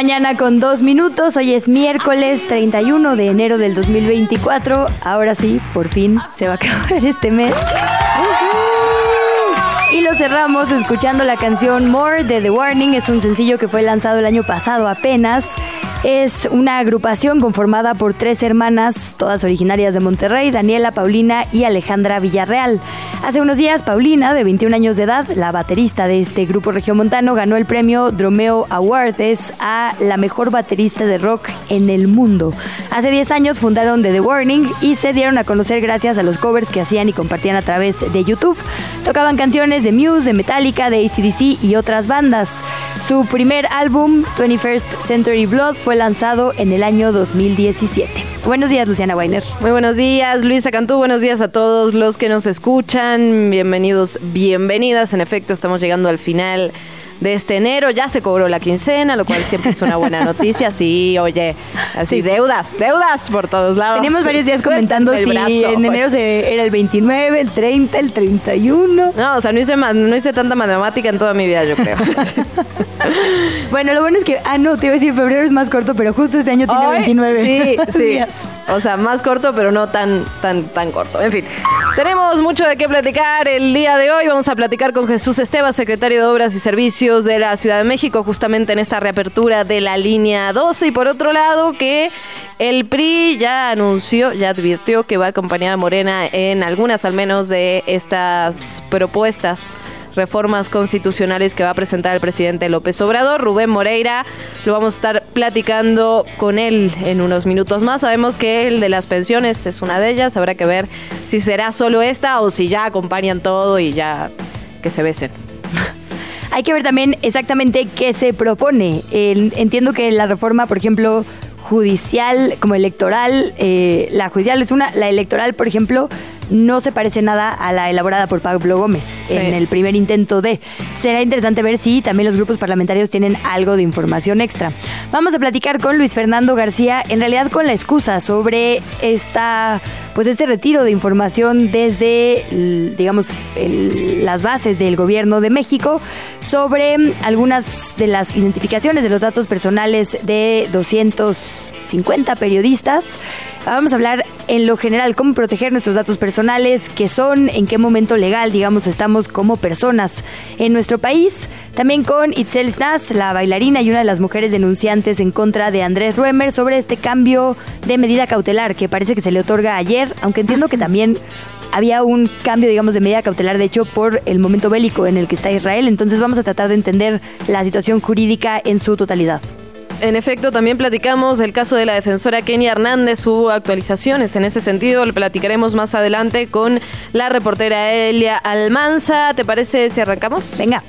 Mañana con dos minutos. Hoy es miércoles 31 de enero del 2024. Ahora sí, por fin se va a acabar este mes. Y lo cerramos escuchando la canción More de The Warning. Es un sencillo que fue lanzado el año pasado apenas. Es una agrupación conformada por tres hermanas, todas originarias de Monterrey, Daniela, Paulina y Alejandra Villarreal. Hace unos días, Paulina, de 21 años de edad, la baterista de este grupo regiomontano, ganó el premio Dromeo Awards a la mejor baterista de rock en el mundo. Hace 10 años fundaron The, The Warning y se dieron a conocer gracias a los covers que hacían y compartían a través de YouTube. Tocaban canciones de Muse, de Metallica, de ACDC y otras bandas. Su primer álbum, 21st Century Blood, fue lanzado en el año 2017. Buenos días, Luciana Weiner. Muy buenos días, Luisa Cantú. Buenos días a todos los que nos escuchan. Bienvenidos, bienvenidas. En efecto, estamos llegando al final de este enero. Ya se cobró la quincena, lo cual siempre es una buena noticia. Sí, oye, así deudas, deudas por todos lados. Tenemos varios días comentando si en enero se, era el 29, el 30, el 31. No, o sea, no hice, no hice tanta matemática en toda mi vida, yo creo. bueno, lo bueno es que, ah, no, te iba a decir, febrero es más corto, pero justo este año tiene 29. Sí, sí. O sea, más corto, pero no tan, tan, tan corto. En fin, tenemos mucho de qué platicar el día de hoy. Vamos a platicar con Jesús Esteba, secretario de Obras y Servicios de la Ciudad de México, justamente en esta reapertura de la línea 12. Y por otro lado, que el PRI ya anunció, ya advirtió que va a acompañar a Morena en algunas al menos de estas propuestas reformas constitucionales que va a presentar el presidente López Obrador. Rubén Moreira, lo vamos a estar platicando con él en unos minutos más. Sabemos que el de las pensiones es una de ellas. Habrá que ver si será solo esta o si ya acompañan todo y ya que se besen. Hay que ver también exactamente qué se propone. entiendo que la reforma, por ejemplo, judicial como electoral, eh, la judicial es una, la electoral, por ejemplo, no se parece nada a la elaborada por Pablo Gómez en el primer intento de. Será interesante ver si también los grupos parlamentarios tienen algo de información extra. Vamos a platicar con Luis Fernando García, en realidad con la excusa sobre esta pues este retiro de información desde, digamos, las bases del gobierno de México sobre algunas de las identificaciones de los datos personales de 250 periodistas. Vamos a hablar en lo general cómo proteger nuestros datos personales, qué son, en qué momento legal, digamos, estamos como personas en nuestro país. También con Itzel Snaz, la bailarina y una de las mujeres denunciantes en contra de Andrés Ruemer sobre este cambio de medida cautelar que parece que se le otorga ayer, aunque entiendo que también había un cambio, digamos, de medida cautelar, de hecho, por el momento bélico en el que está Israel. Entonces vamos a tratar de entender la situación jurídica en su totalidad. En efecto, también platicamos del caso de la defensora Kenia Hernández. Hubo actualizaciones en ese sentido. Lo platicaremos más adelante con la reportera Elia Almanza. ¿Te parece si arrancamos? Venga.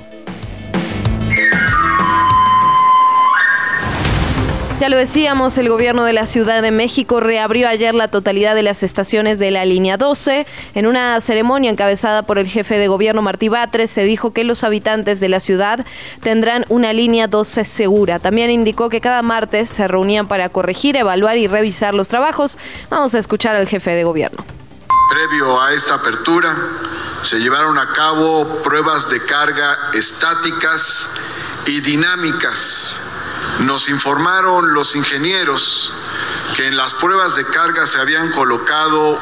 Ya lo decíamos, el gobierno de la Ciudad de México reabrió ayer la totalidad de las estaciones de la línea 12. En una ceremonia encabezada por el jefe de gobierno Martí Batres se dijo que los habitantes de la ciudad tendrán una línea 12 segura. También indicó que cada martes se reunían para corregir, evaluar y revisar los trabajos. Vamos a escuchar al jefe de gobierno. Previo a esta apertura, se llevaron a cabo pruebas de carga estáticas y dinámicas nos informaron los ingenieros que en las pruebas de carga se habían colocado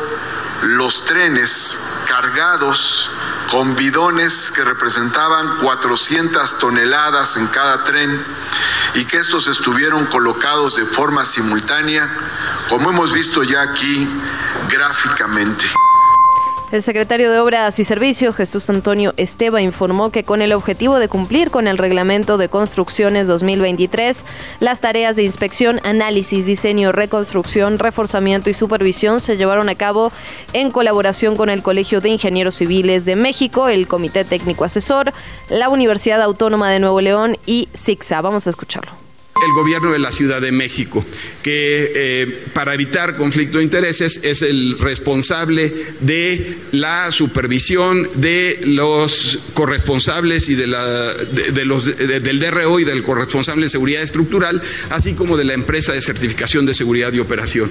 los trenes cargados con bidones que representaban 400 toneladas en cada tren y que estos estuvieron colocados de forma simultánea, como hemos visto ya aquí gráficamente. El secretario de Obras y Servicios, Jesús Antonio Esteba, informó que con el objetivo de cumplir con el Reglamento de Construcciones 2023, las tareas de inspección, análisis, diseño, reconstrucción, reforzamiento y supervisión se llevaron a cabo en colaboración con el Colegio de Ingenieros Civiles de México, el Comité Técnico Asesor, la Universidad Autónoma de Nuevo León y SIGSA. Vamos a escucharlo el gobierno de la Ciudad de México, que eh, para evitar conflicto de intereses es el responsable de la supervisión de los corresponsables y de, la, de, los, del DRO y del corresponsable de seguridad estructural, así como de la empresa de certificación de seguridad y operación.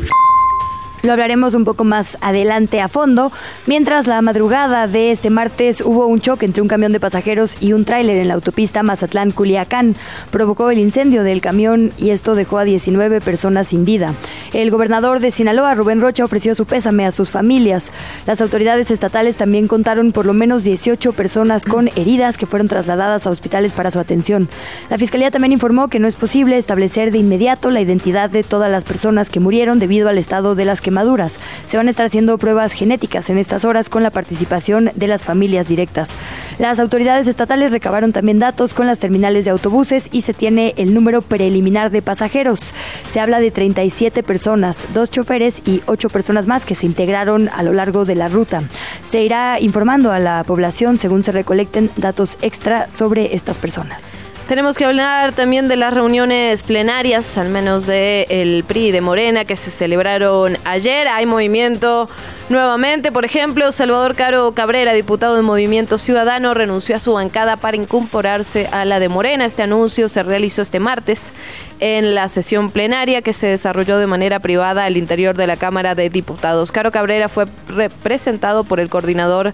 Lo hablaremos un poco más adelante a fondo. Mientras la madrugada de este martes hubo un choque entre un camión de pasajeros y un tráiler en la autopista Mazatlán-Culiacán. Provocó el incendio del camión y esto dejó a 19 personas sin vida. El gobernador de Sinaloa, Rubén Rocha, ofreció su pésame a sus familias. Las autoridades estatales también contaron por lo menos 18 personas con heridas que fueron trasladadas a hospitales para su atención. La fiscalía también informó que no es posible establecer de inmediato la identidad de todas las personas que murieron debido al estado de las que maduras. Se van a estar haciendo pruebas genéticas en estas horas con la participación de las familias directas. Las autoridades estatales recabaron también datos con las terminales de autobuses y se tiene el número preliminar de pasajeros. Se habla de 37 personas, dos choferes y ocho personas más que se integraron a lo largo de la ruta. Se irá informando a la población según se recolecten datos extra sobre estas personas. Tenemos que hablar también de las reuniones plenarias, al menos de el PRI de Morena, que se celebraron ayer. Hay movimiento nuevamente. Por ejemplo, Salvador Caro Cabrera, diputado de Movimiento Ciudadano, renunció a su bancada para incorporarse a la de Morena. Este anuncio se realizó este martes en la sesión plenaria que se desarrolló de manera privada al interior de la Cámara de Diputados. Caro Cabrera fue representado por el coordinador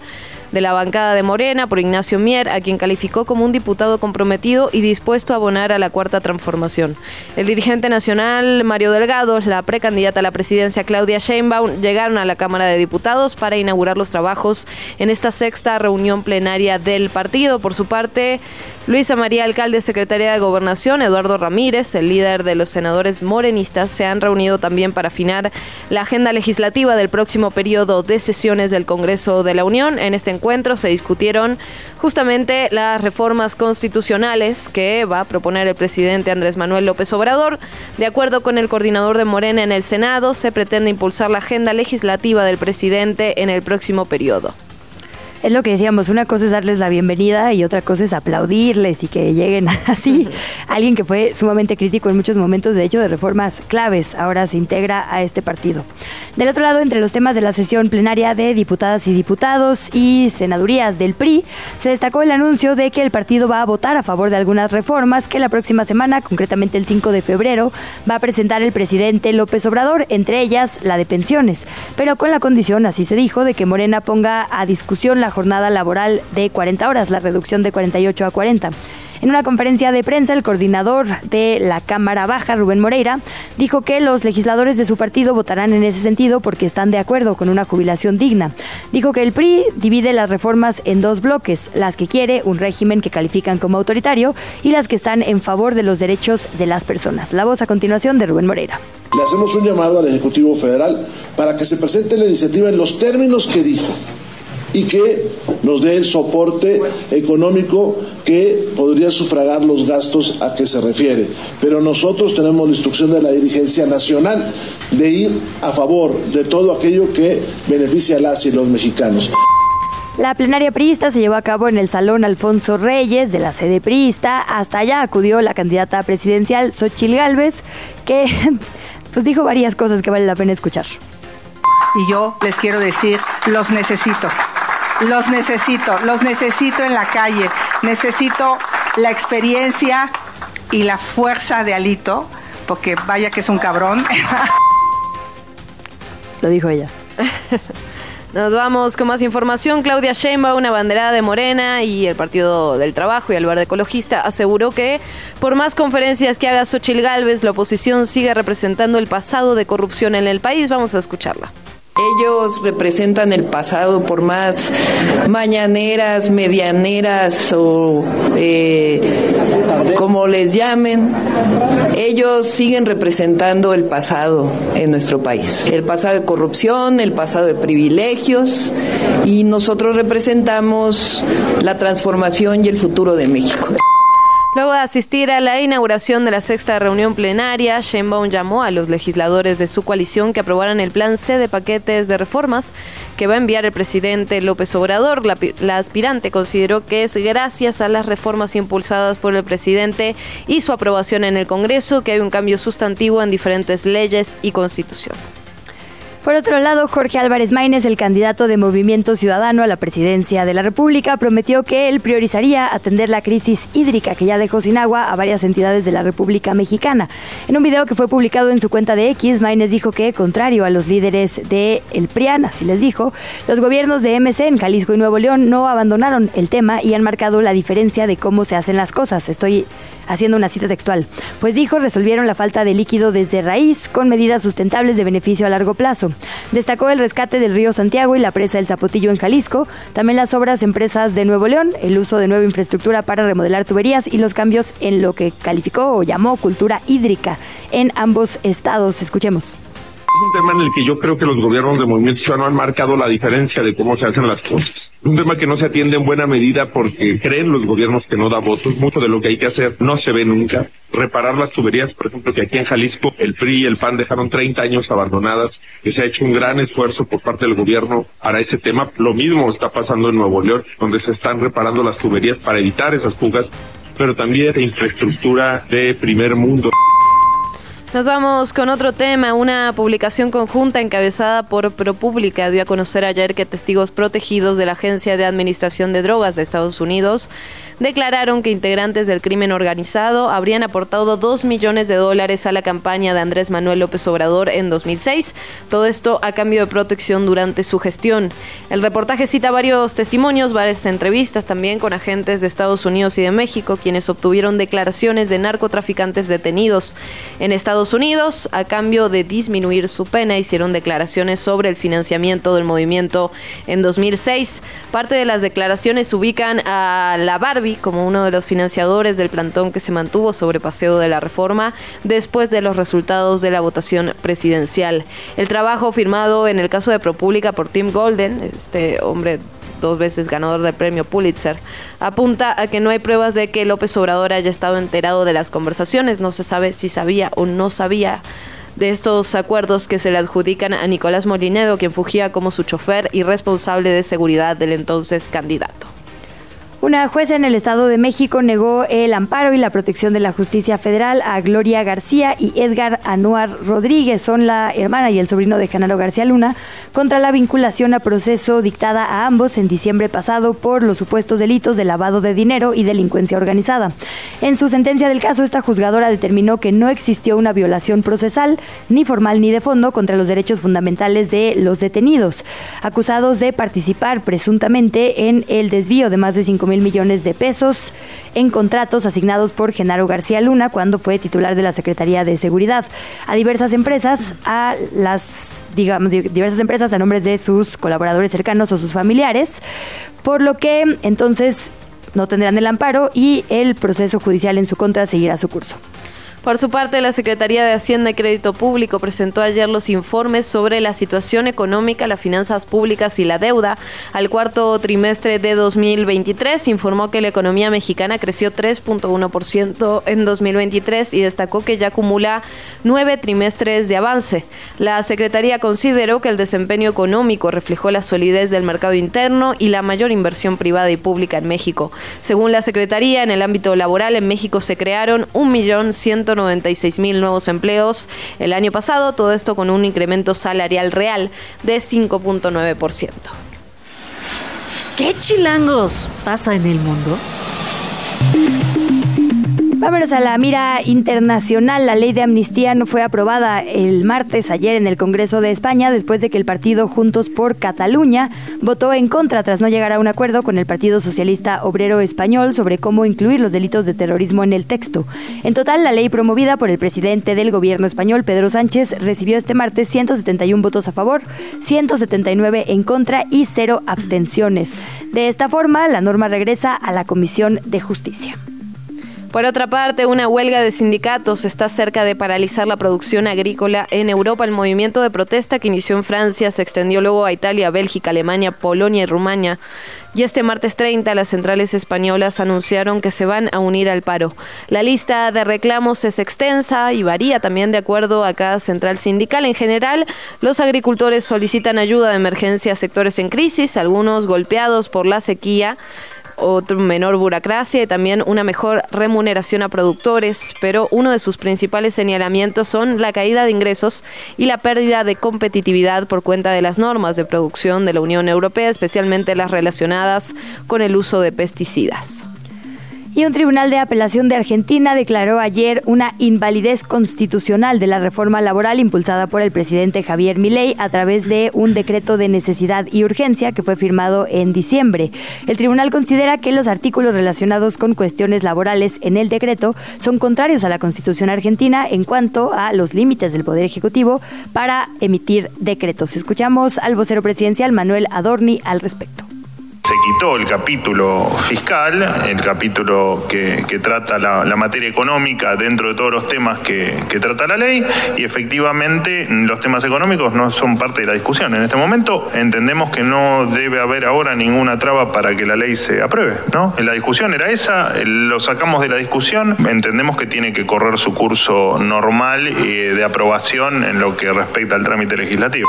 de la bancada de Morena por Ignacio Mier, a quien calificó como un diputado comprometido y dispuesto a abonar a la cuarta transformación. El dirigente nacional Mario Delgado, la precandidata a la presidencia Claudia Sheinbaum, llegaron a la Cámara de Diputados para inaugurar los trabajos en esta sexta reunión plenaria del partido. Por su parte, Luisa María Alcalde, secretaria de Gobernación, Eduardo Ramírez, el líder de los senadores morenistas, se han reunido también para afinar la agenda legislativa del próximo periodo de sesiones del Congreso de la Unión. En este encuentro se discutieron justamente las reformas constitucionales que va a proponer el presidente Andrés Manuel López Obrador. De acuerdo con el coordinador de Morena en el Senado, se pretende impulsar la agenda legislativa del presidente en el próximo periodo es lo que decíamos, una cosa es darles la bienvenida y otra cosa es aplaudirles y que lleguen así. Alguien que fue sumamente crítico en muchos momentos, de hecho, de reformas claves, ahora se integra a este partido. Del otro lado, entre los temas de la sesión plenaria de diputadas y diputados y senadurías del PRI, se destacó el anuncio de que el partido va a votar a favor de algunas reformas que la próxima semana, concretamente el 5 de febrero, va a presentar el presidente López Obrador, entre ellas la de pensiones, pero con la condición, así se dijo, de que Morena ponga a discusión la jornada laboral de 40 horas, la reducción de 48 a 40. En una conferencia de prensa, el coordinador de la Cámara Baja, Rubén Moreira, dijo que los legisladores de su partido votarán en ese sentido porque están de acuerdo con una jubilación digna. Dijo que el PRI divide las reformas en dos bloques, las que quiere un régimen que califican como autoritario y las que están en favor de los derechos de las personas. La voz a continuación de Rubén Moreira. Le hacemos un llamado al Ejecutivo Federal para que se presente la iniciativa en los términos que dijo y que nos dé el soporte económico que podría sufragar los gastos a que se refiere. Pero nosotros tenemos la instrucción de la dirigencia nacional de ir a favor de todo aquello que beneficia a las y los mexicanos. La plenaria priista se llevó a cabo en el Salón Alfonso Reyes de la sede priista. Hasta allá acudió la candidata presidencial Xochil Gálvez, que pues dijo varias cosas que vale la pena escuchar. Y yo les quiero decir, los necesito. Los necesito, los necesito en la calle. Necesito la experiencia y la fuerza de Alito, porque vaya que es un cabrón. Lo dijo ella. Nos vamos con más información. Claudia Sheinbaum, una banderada de Morena y el Partido del Trabajo y el Verde Ecologista aseguró que por más conferencias que haga Xochil Gálvez, la oposición sigue representando el pasado de corrupción en el país. Vamos a escucharla. Ellos representan el pasado por más mañaneras, medianeras o eh, como les llamen. Ellos siguen representando el pasado en nuestro país. El pasado de corrupción, el pasado de privilegios y nosotros representamos la transformación y el futuro de México. Luego de asistir a la inauguración de la sexta reunión plenaria, Sheinbaum llamó a los legisladores de su coalición que aprobaran el plan C de paquetes de reformas que va a enviar el presidente López Obrador. La, la, aspirante consideró que es gracias a las reformas impulsadas por el presidente y su aprobación en el Congreso que hay un cambio sustantivo en diferentes leyes y constitución. Por otro lado, Jorge Álvarez Maínez, el candidato de Movimiento Ciudadano a la presidencia de la República, prometió que él priorizaría atender la crisis hídrica que ya dejó sin agua a varias entidades de la República Mexicana. En un video que fue publicado en su cuenta de X, Maínez dijo que, contrario a los líderes de El PRIAN, así les dijo, los gobiernos de MC en Jalisco y Nuevo León no abandonaron el tema y han marcado la diferencia de cómo se hacen las cosas. Estoy haciendo una cita textual. Pues dijo, resolvieron la falta de líquido desde raíz con medidas sustentables de beneficio a largo plazo. Destacó el rescate del río Santiago y la presa del Zapotillo en Jalisco, también las obras empresas de Nuevo León, el uso de nueva infraestructura para remodelar tuberías y los cambios en lo que calificó o llamó cultura hídrica en ambos estados. Escuchemos. Es un tema en el que yo creo que los gobiernos de Movimiento Ciudadano han marcado la diferencia de cómo se hacen las cosas. Es un tema que no se atiende en buena medida porque creen los gobiernos que no da votos. Mucho de lo que hay que hacer no se ve nunca. Reparar las tuberías, por ejemplo, que aquí en Jalisco el PRI y el PAN dejaron 30 años abandonadas, que se ha hecho un gran esfuerzo por parte del gobierno para ese tema. Lo mismo está pasando en Nuevo León, donde se están reparando las tuberías para evitar esas fugas, pero también de infraestructura de primer mundo. Nos vamos con otro tema. Una publicación conjunta encabezada por ProPublica dio a conocer ayer que testigos protegidos de la Agencia de Administración de Drogas de Estados Unidos declararon que integrantes del crimen organizado habrían aportado dos millones de dólares a la campaña de Andrés Manuel López Obrador en 2006. Todo esto a cambio de protección durante su gestión. El reportaje cita varios testimonios, varias entrevistas también con agentes de Estados Unidos y de México, quienes obtuvieron declaraciones de narcotraficantes detenidos en Estados Unidos a cambio de disminuir su pena. Hicieron declaraciones sobre el financiamiento del movimiento en 2006. Parte de las declaraciones ubican a la Barbie como uno de los financiadores del plantón que se mantuvo sobre Paseo de la Reforma después de los resultados de la votación presidencial. El trabajo firmado en el caso de ProPublica por Tim Golden, este hombre dos veces ganador del premio Pulitzer, apunta a que no hay pruebas de que López Obrador haya estado enterado de las conversaciones. No se sabe si sabía o no sabía de estos acuerdos que se le adjudican a Nicolás Molinedo, quien fugía como su chofer y responsable de seguridad del entonces candidato. Una jueza en el Estado de México negó el amparo y la protección de la justicia federal a Gloria García y Edgar Anuar Rodríguez, son la hermana y el sobrino de Genaro García Luna, contra la vinculación a proceso dictada a ambos en diciembre pasado por los supuestos delitos de lavado de dinero y delincuencia organizada. En su sentencia del caso, esta juzgadora determinó que no existió una violación procesal, ni formal ni de fondo, contra los derechos fundamentales de los detenidos, acusados de participar presuntamente en el desvío de más de 5 mil millones de pesos en contratos asignados por Genaro García Luna cuando fue titular de la Secretaría de Seguridad a diversas empresas, a las digamos diversas empresas a nombres de sus colaboradores cercanos o sus familiares, por lo que entonces no tendrán el amparo y el proceso judicial en su contra seguirá su curso. Por su parte, la Secretaría de Hacienda y Crédito Público presentó ayer los informes sobre la situación económica, las finanzas públicas y la deuda. Al cuarto trimestre de 2023 informó que la economía mexicana creció 3.1% en 2023 y destacó que ya acumula nueve trimestres de avance. La Secretaría consideró que el desempeño económico reflejó la solidez del mercado interno y la mayor inversión privada y pública en México. Según la Secretaría, en el ámbito laboral en México se crearon 1.100.000 96 mil nuevos empleos el año pasado, todo esto con un incremento salarial real de 5.9%. ¿Qué chilangos pasa en el mundo? Vámonos a la mira internacional. La ley de amnistía no fue aprobada el martes ayer en el Congreso de España después de que el partido Juntos por Cataluña votó en contra tras no llegar a un acuerdo con el Partido Socialista Obrero Español sobre cómo incluir los delitos de terrorismo en el texto. En total, la ley promovida por el presidente del gobierno español, Pedro Sánchez, recibió este martes 171 votos a favor, 179 en contra y cero abstenciones. De esta forma, la norma regresa a la Comisión de Justicia. Por otra parte, una huelga de sindicatos está cerca de paralizar la producción agrícola en Europa. El movimiento de protesta que inició en Francia se extendió luego a Italia, Bélgica, Alemania, Polonia y Rumania. Y este martes 30 las centrales españolas anunciaron que se van a unir al paro. La lista de reclamos es extensa y varía también de acuerdo a cada central sindical. En general, los agricultores solicitan ayuda de emergencia a sectores en crisis, algunos golpeados por la sequía otra menor burocracia y también una mejor remuneración a productores, pero uno de sus principales señalamientos son la caída de ingresos y la pérdida de competitividad por cuenta de las normas de producción de la Unión Europea, especialmente las relacionadas con el uso de pesticidas. Y un tribunal de apelación de Argentina declaró ayer una invalidez constitucional de la reforma laboral impulsada por el presidente Javier Milei a través de un decreto de necesidad y urgencia que fue firmado en diciembre. El tribunal considera que los artículos relacionados con cuestiones laborales en el decreto son contrarios a la Constitución argentina en cuanto a los límites del Poder Ejecutivo para emitir decretos. Escuchamos al vocero presidencial Manuel Adorni al respecto se quitó el capítulo fiscal, el capítulo que, trata la, materia económica dentro de todos los temas que, trata la ley y efectivamente los temas económicos no son parte de la discusión. En este momento entendemos que no debe haber ahora ninguna traba para que la ley se apruebe. ¿no? La discusión era esa, lo sacamos de la discusión, entendemos que tiene que correr su curso normal eh, de aprobación en lo que respecta al trámite legislativo.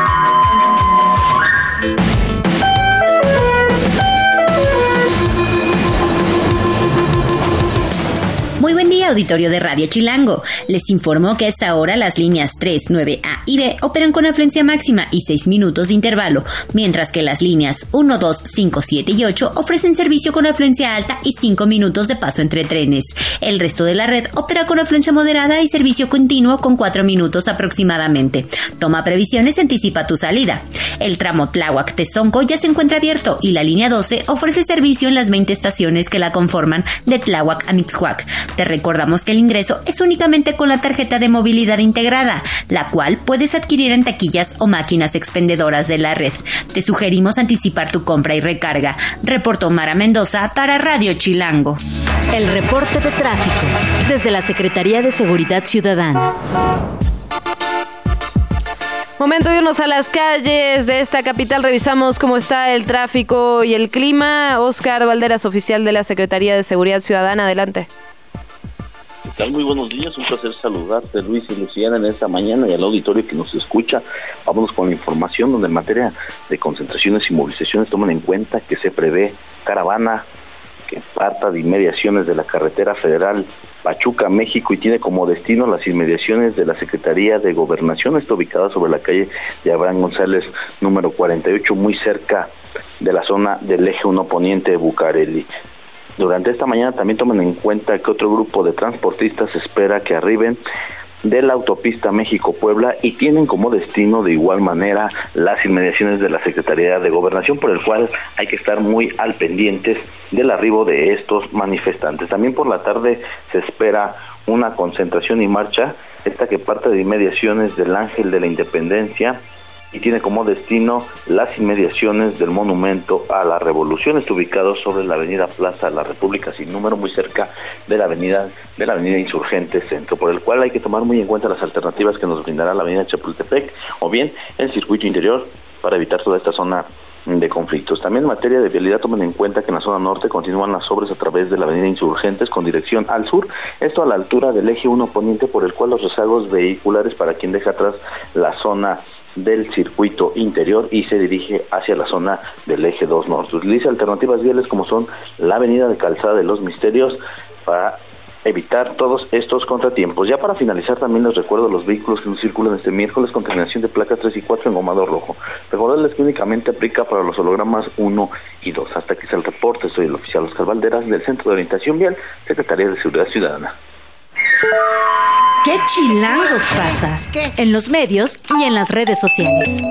Muy buen día, auditorio de Radio Chilango. Les informo que a esta hora las líneas 3, 9A y B operan con afluencia máxima y 6 minutos de intervalo, mientras que las líneas 1, 2, 5, 7 y 8 ofrecen servicio con afluencia alta y 5 minutos de paso entre trenes. El resto de la red opera con afluencia moderada y servicio continuo con 4 minutos aproximadamente. Toma previsiones, anticipa tu salida. El tramo Tláhuac-Tezonco ya se encuentra abierto y la línea 12 ofrece servicio en las 20 estaciones que la conforman de Tláhuac a Mixhuac. Te recordamos que el ingreso es únicamente con la tarjeta de movilidad integrada, la cual puedes adquirir en taquillas o máquinas expendedoras de la red. Te sugerimos anticipar tu compra y recarga. Reportó Mara Mendoza para Radio Chilango. El reporte de tráfico desde la Secretaría de Seguridad Ciudadana. Momento de irnos a las calles de esta capital. Revisamos cómo está el tráfico y el clima. Oscar Valderas, oficial de la Secretaría de Seguridad Ciudadana. Adelante. Muy buenos días, un placer saludarte Luis y Luciana en esta mañana y al auditorio que nos escucha. Vámonos con la información donde en materia de concentraciones y movilizaciones toman en cuenta que se prevé caravana que parta de inmediaciones de la carretera federal Pachuca, México y tiene como destino las inmediaciones de la Secretaría de Gobernación, está ubicada sobre la calle de Abraham González número 48, muy cerca de la zona del eje 1 poniente de Bucareli. Durante esta mañana también tomen en cuenta que otro grupo de transportistas espera que arriben de la autopista México-Puebla y tienen como destino de igual manera las inmediaciones de la Secretaría de Gobernación, por el cual hay que estar muy al pendientes del arribo de estos manifestantes. También por la tarde se espera una concentración y marcha, esta que parte de inmediaciones del Ángel de la Independencia y tiene como destino las inmediaciones del Monumento a la Revolución. Está ubicado sobre la Avenida Plaza de la República sin número, muy cerca de la Avenida de la Avenida Insurgente Centro, por el cual hay que tomar muy en cuenta las alternativas que nos brindará la Avenida Chapultepec o bien el circuito interior para evitar toda esta zona de conflictos. También en materia de vialidad tomen en cuenta que en la zona norte continúan las obras a través de la avenida Insurgentes con dirección al sur, esto a la altura del eje 1 poniente por el cual los rezagos vehiculares para quien deja atrás la zona del circuito interior y se dirige hacia la zona del eje 2 norte. Utiliza alternativas viales como son la avenida de Calzada de los Misterios para evitar todos estos contratiempos. Ya para finalizar también les recuerdo los vehículos que nos circulan este miércoles con terminación de placas 3 y 4 en gomado rojo. Recordarles que únicamente aplica para los hologramas 1 y 2. Hasta aquí está el reporte, soy el oficial Oscar Valderas del Centro de Orientación Vial, Secretaría de Seguridad Ciudadana. ¿Qué chilangos pasa? En los medios y en las redes sociales.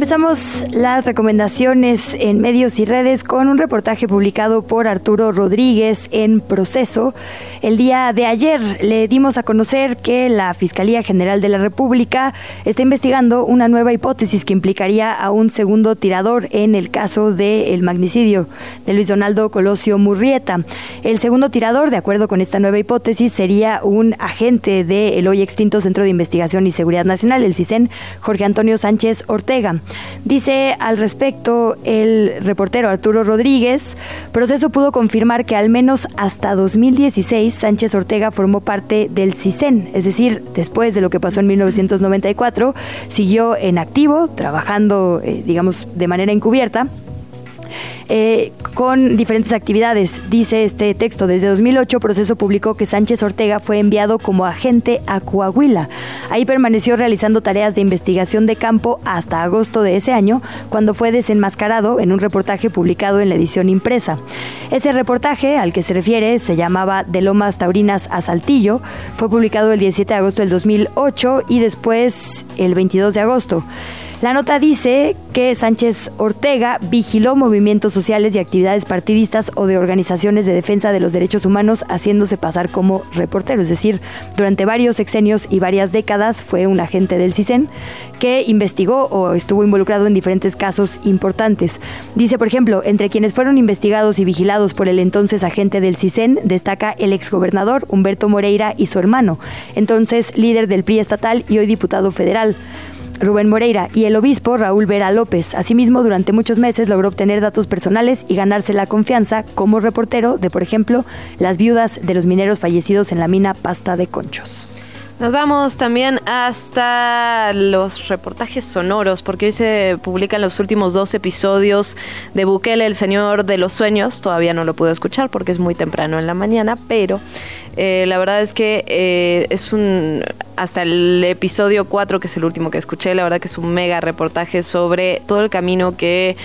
Empezamos las recomendaciones en medios y redes con un reportaje publicado por Arturo Rodríguez en Proceso. El día de ayer le dimos a conocer que la Fiscalía General de la República está investigando una nueva hipótesis que implicaría a un segundo tirador en el caso del magnicidio de Luis Donaldo Colosio Murrieta. El segundo tirador, de acuerdo con esta nueva hipótesis, sería un agente del hoy extinto Centro de Investigación y Seguridad Nacional, el CISEN, Jorge Antonio Sánchez Ortega. Dice al respecto el reportero Arturo Rodríguez, proceso pudo confirmar que al menos hasta 2016 Sánchez Ortega formó parte del CISEN, es decir, después de lo que pasó en 1994, siguió en activo, trabajando, eh, digamos, de manera encubierta eh, con diferentes actividades. Dice este texto, desde 2008 Proceso publicó que Sánchez Ortega fue enviado como agente a Coahuila. Ahí permaneció realizando tareas de investigación de campo hasta agosto de ese año, cuando fue desenmascarado en un reportaje publicado en la edición impresa. Ese reportaje al que se refiere se llamaba De Lomas Taurinas a Saltillo, fue publicado el 17 de agosto del 2008 y después el 22 de agosto. La nota dice que Sánchez Ortega vigiló movimientos sociales y actividades partidistas o de organizaciones de defensa de los derechos humanos haciéndose pasar como reportero, es decir, durante varios sexenios y varias décadas fue un agente del CISEN que investigó o estuvo involucrado en diferentes casos importantes. Dice, por ejemplo, entre quienes fueron investigados y vigilados por el entonces agente del CISEN destaca el exgobernador Humberto Moreira y su hermano, entonces líder del PRI estatal y hoy diputado federal. Rubén Moreira y el obispo Raúl Vera López. Asimismo, durante muchos meses logró obtener datos personales y ganarse la confianza como reportero de, por ejemplo, las viudas de los mineros fallecidos en la mina Pasta de Conchos. Nos vamos también hasta los reportajes sonoros, porque hoy se publican los últimos dos episodios de Bukele, el Señor de los Sueños. Todavía no lo puedo escuchar porque es muy temprano en la mañana, pero eh, la verdad es que eh, es un. Hasta el episodio 4, que es el último que escuché, la verdad que es un mega reportaje sobre todo el camino que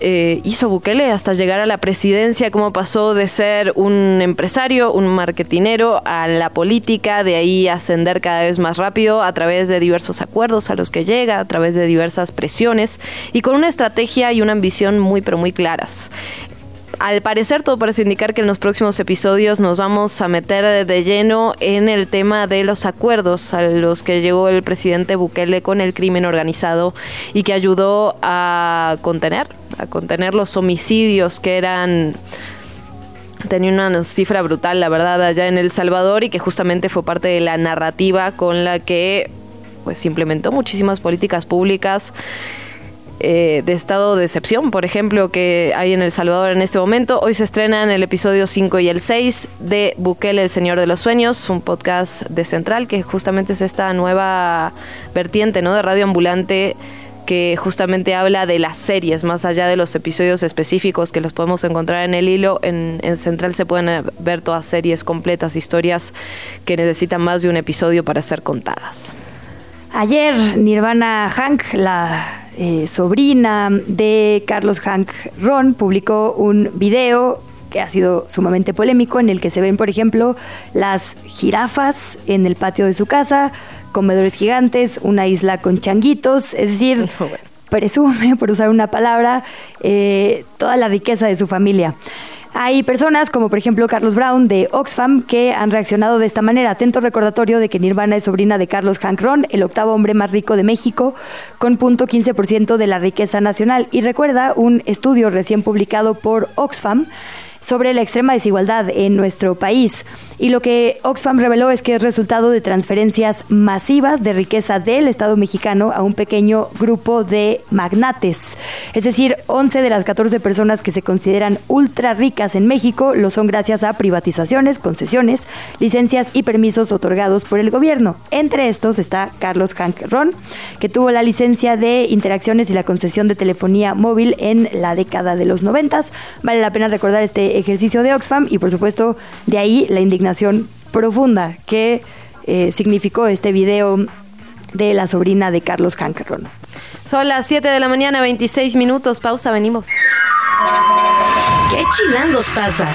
eh, hizo Bukele hasta llegar a la presidencia, cómo pasó de ser un empresario, un marketinero, a la política, de ahí ascender cada vez más rápido a través de diversos acuerdos a los que llega, a través de diversas presiones y con una estrategia y una ambición muy pero muy claras al parecer todo parece indicar que en los próximos episodios nos vamos a meter de lleno en el tema de los acuerdos a los que llegó el presidente Bukele con el crimen organizado y que ayudó a contener, a contener los homicidios que eran tenía una cifra brutal, la verdad, allá en El Salvador y que justamente fue parte de la narrativa con la que pues implementó muchísimas políticas públicas eh, de estado de excepción, por ejemplo, que hay en El Salvador en este momento. Hoy se estrenan el episodio 5 y el 6 de Bukele, el Señor de los Sueños, un podcast de Central, que justamente es esta nueva vertiente ¿no? de radio ambulante que justamente habla de las series, más allá de los episodios específicos que los podemos encontrar en el hilo. En, en, Central se pueden ver todas series completas, historias que necesitan más de un episodio para ser contadas. Ayer Nirvana Hank, la eh, sobrina de Carlos Hank Ron, publicó un video que ha sido sumamente polémico, en el que se ven, por ejemplo, las jirafas en el patio de su casa, comedores gigantes, una isla con changuitos, es decir, presume, por usar una palabra, eh, toda la riqueza de su familia. Hay personas como por ejemplo Carlos Brown de Oxfam que han reaccionado de esta manera. Atento recordatorio de que Nirvana es sobrina de Carlos Hank Ron, el octavo hombre más rico de México, con punto 15% de la riqueza nacional. Y recuerda un estudio recién publicado por Oxfam sobre la extrema desigualdad en nuestro país. Y lo que Oxfam reveló es que es resultado de transferencias masivas de riqueza del Estado mexicano a un pequeño grupo de magnates. Es decir, 11 de las 14 personas que se consideran ultra ricas en México lo son gracias a privatizaciones, concesiones, licencias y permisos otorgados por el gobierno. Entre estos está Carlos Hank que tuvo la licencia de interacciones y la concesión de telefonía móvil en la década de los 90. Vale la pena recordar este este ejercicio de Oxfam y por supuesto de ahí la indignación profunda que eh, significó este video de la sobrina de Carlos Hankerron. Son las 7 de la mañana, 26 minutos. Pausa, venimos. ¿Qué chilangos pasa?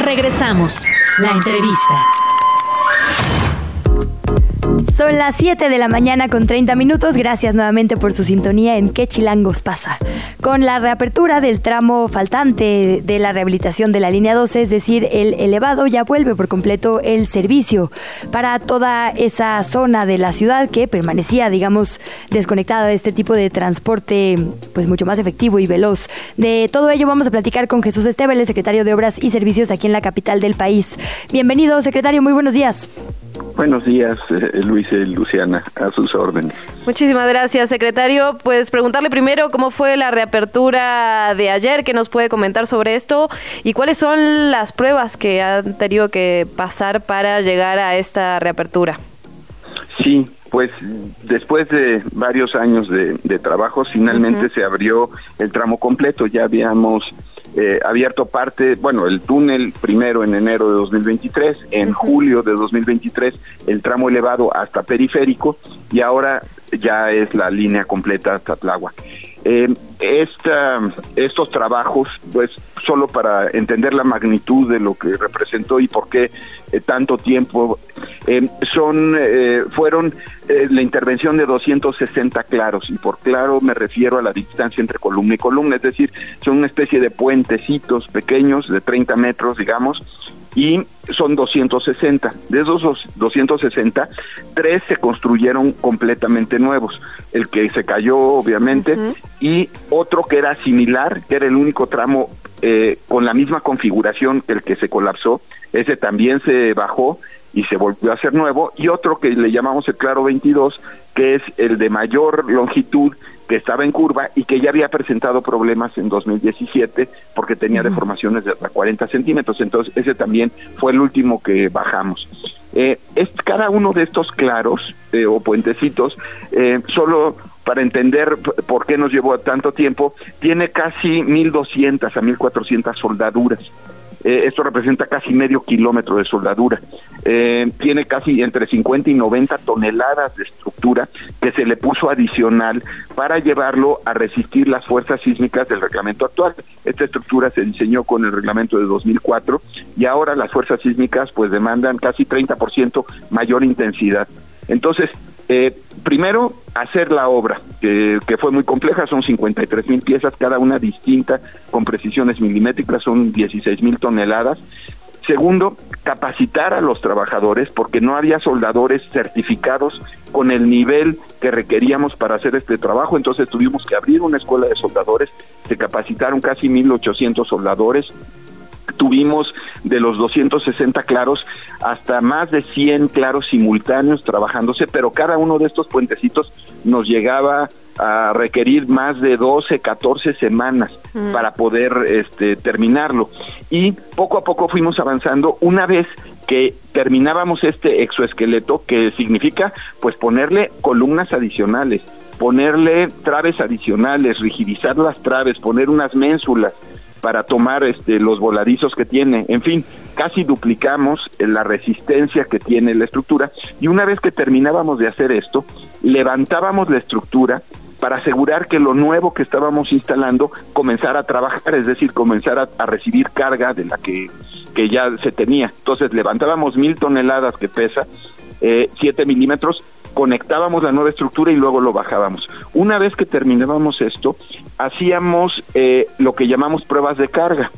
Regresamos. La entrevista. Son las 7 de la mañana con 30 minutos. Gracias nuevamente por su sintonía en ¿Qué chilangos pasa? Con la reapertura del tramo faltante de la rehabilitación de la línea 12, es decir, el elevado, ya vuelve por completo el servicio para toda esa zona de la ciudad que permanecía, digamos, desconectada de este tipo de transporte, pues mucho más efectivo y veloz. De todo ello vamos a platicar con Jesús Esteban, el secretario de Obras y Servicios aquí en la capital del país. Bienvenido, secretario, muy buenos días. Buenos días, eh, Luis y Luciana, a sus órdenes. Muchísimas gracias, secretario. Pues preguntarle primero cómo fue la reapertura de ayer, qué nos puede comentar sobre esto y cuáles son las pruebas que han tenido que pasar para llegar a esta reapertura. Sí, pues después de varios años de, trabajo, finalmente se abrió el tramo completo. Ya habíamos eh, abierto parte, bueno, el túnel primero en enero de 2023, en julio de 2023 el tramo elevado hasta periférico y ahora ya es la línea completa hasta Tláhuac. Eh, esta, estos trabajos, pues solo para entender la magnitud de lo que representó y por qué eh, tanto tiempo, eh, son fueron la intervención de 260 claros y por claro me refiero a la distancia entre columna y columna, es decir, son una especie de puentecitos pequeños de 30 metros, digamos, y son 260. De esos 260, tres se construyeron completamente nuevos. El que se cayó, obviamente, y otro que era similar, que era el único tramo eh, con la misma configuración que el que se colapsó. Ese también se bajó y se volvió a hacer nuevo. Y otro que le llamamos el Claro 22, que es el de mayor longitud que estaba en curva y que ya había presentado problemas en 2017 porque tenía deformaciones de hasta 40 centímetros. Entonces, ese también fue el último que bajamos. Eh, es, cada uno de estos claros eh, o puentecitos, eh, solo para entender por qué nos llevó tanto tiempo, tiene casi 1.200 a 1.400 soldaduras. Eh, esto representa casi medio kilómetro de soldadura. Eh, tiene casi entre 50 y 90 toneladas de estructura que se le puso adicional para llevarlo a resistir las fuerzas sísmicas del reglamento actual. Esta estructura se diseñó con el reglamento de 2004 y ahora las fuerzas sísmicas pues demandan casi 30% mayor intensidad. Entonces, eh, primero, hacer la obra, que, fue muy compleja, son 53 mil piezas, cada una distinta, con precisiones milimétricas, son 16 mil toneladas. Segundo, capacitar a los trabajadores, porque no había soldadores certificados con el nivel que requeríamos para hacer este trabajo, entonces tuvimos que abrir una escuela de soldadores, se capacitaron casi 1.800 soldadores, tuvimos de los 260 claros hasta más de 100 claros simultáneos trabajándose, pero cada uno de estos puentecitos nos llegaba a requerir más de 12, 14 semanas mm. para poder este, terminarlo. Y poco a poco fuimos avanzando una vez que terminábamos este exoesqueleto, que significa pues ponerle columnas adicionales, ponerle traves adicionales, rigidizar las traves, poner unas ménsulas, para tomar este, los voladizos que tiene. En fin, casi duplicamos eh, la resistencia que tiene la estructura y una vez que terminábamos de hacer esto, levantábamos la estructura para asegurar que lo nuevo que estábamos instalando comenzara a trabajar, es decir, comenzara a, recibir carga de la que, que ya se tenía. Entonces levantábamos mil toneladas que pesa, eh, 7 milímetros, conectábamos la nueva estructura y luego lo bajábamos. Una vez que terminábamos esto, hacíamos eh, lo que llamamos pruebas de carga.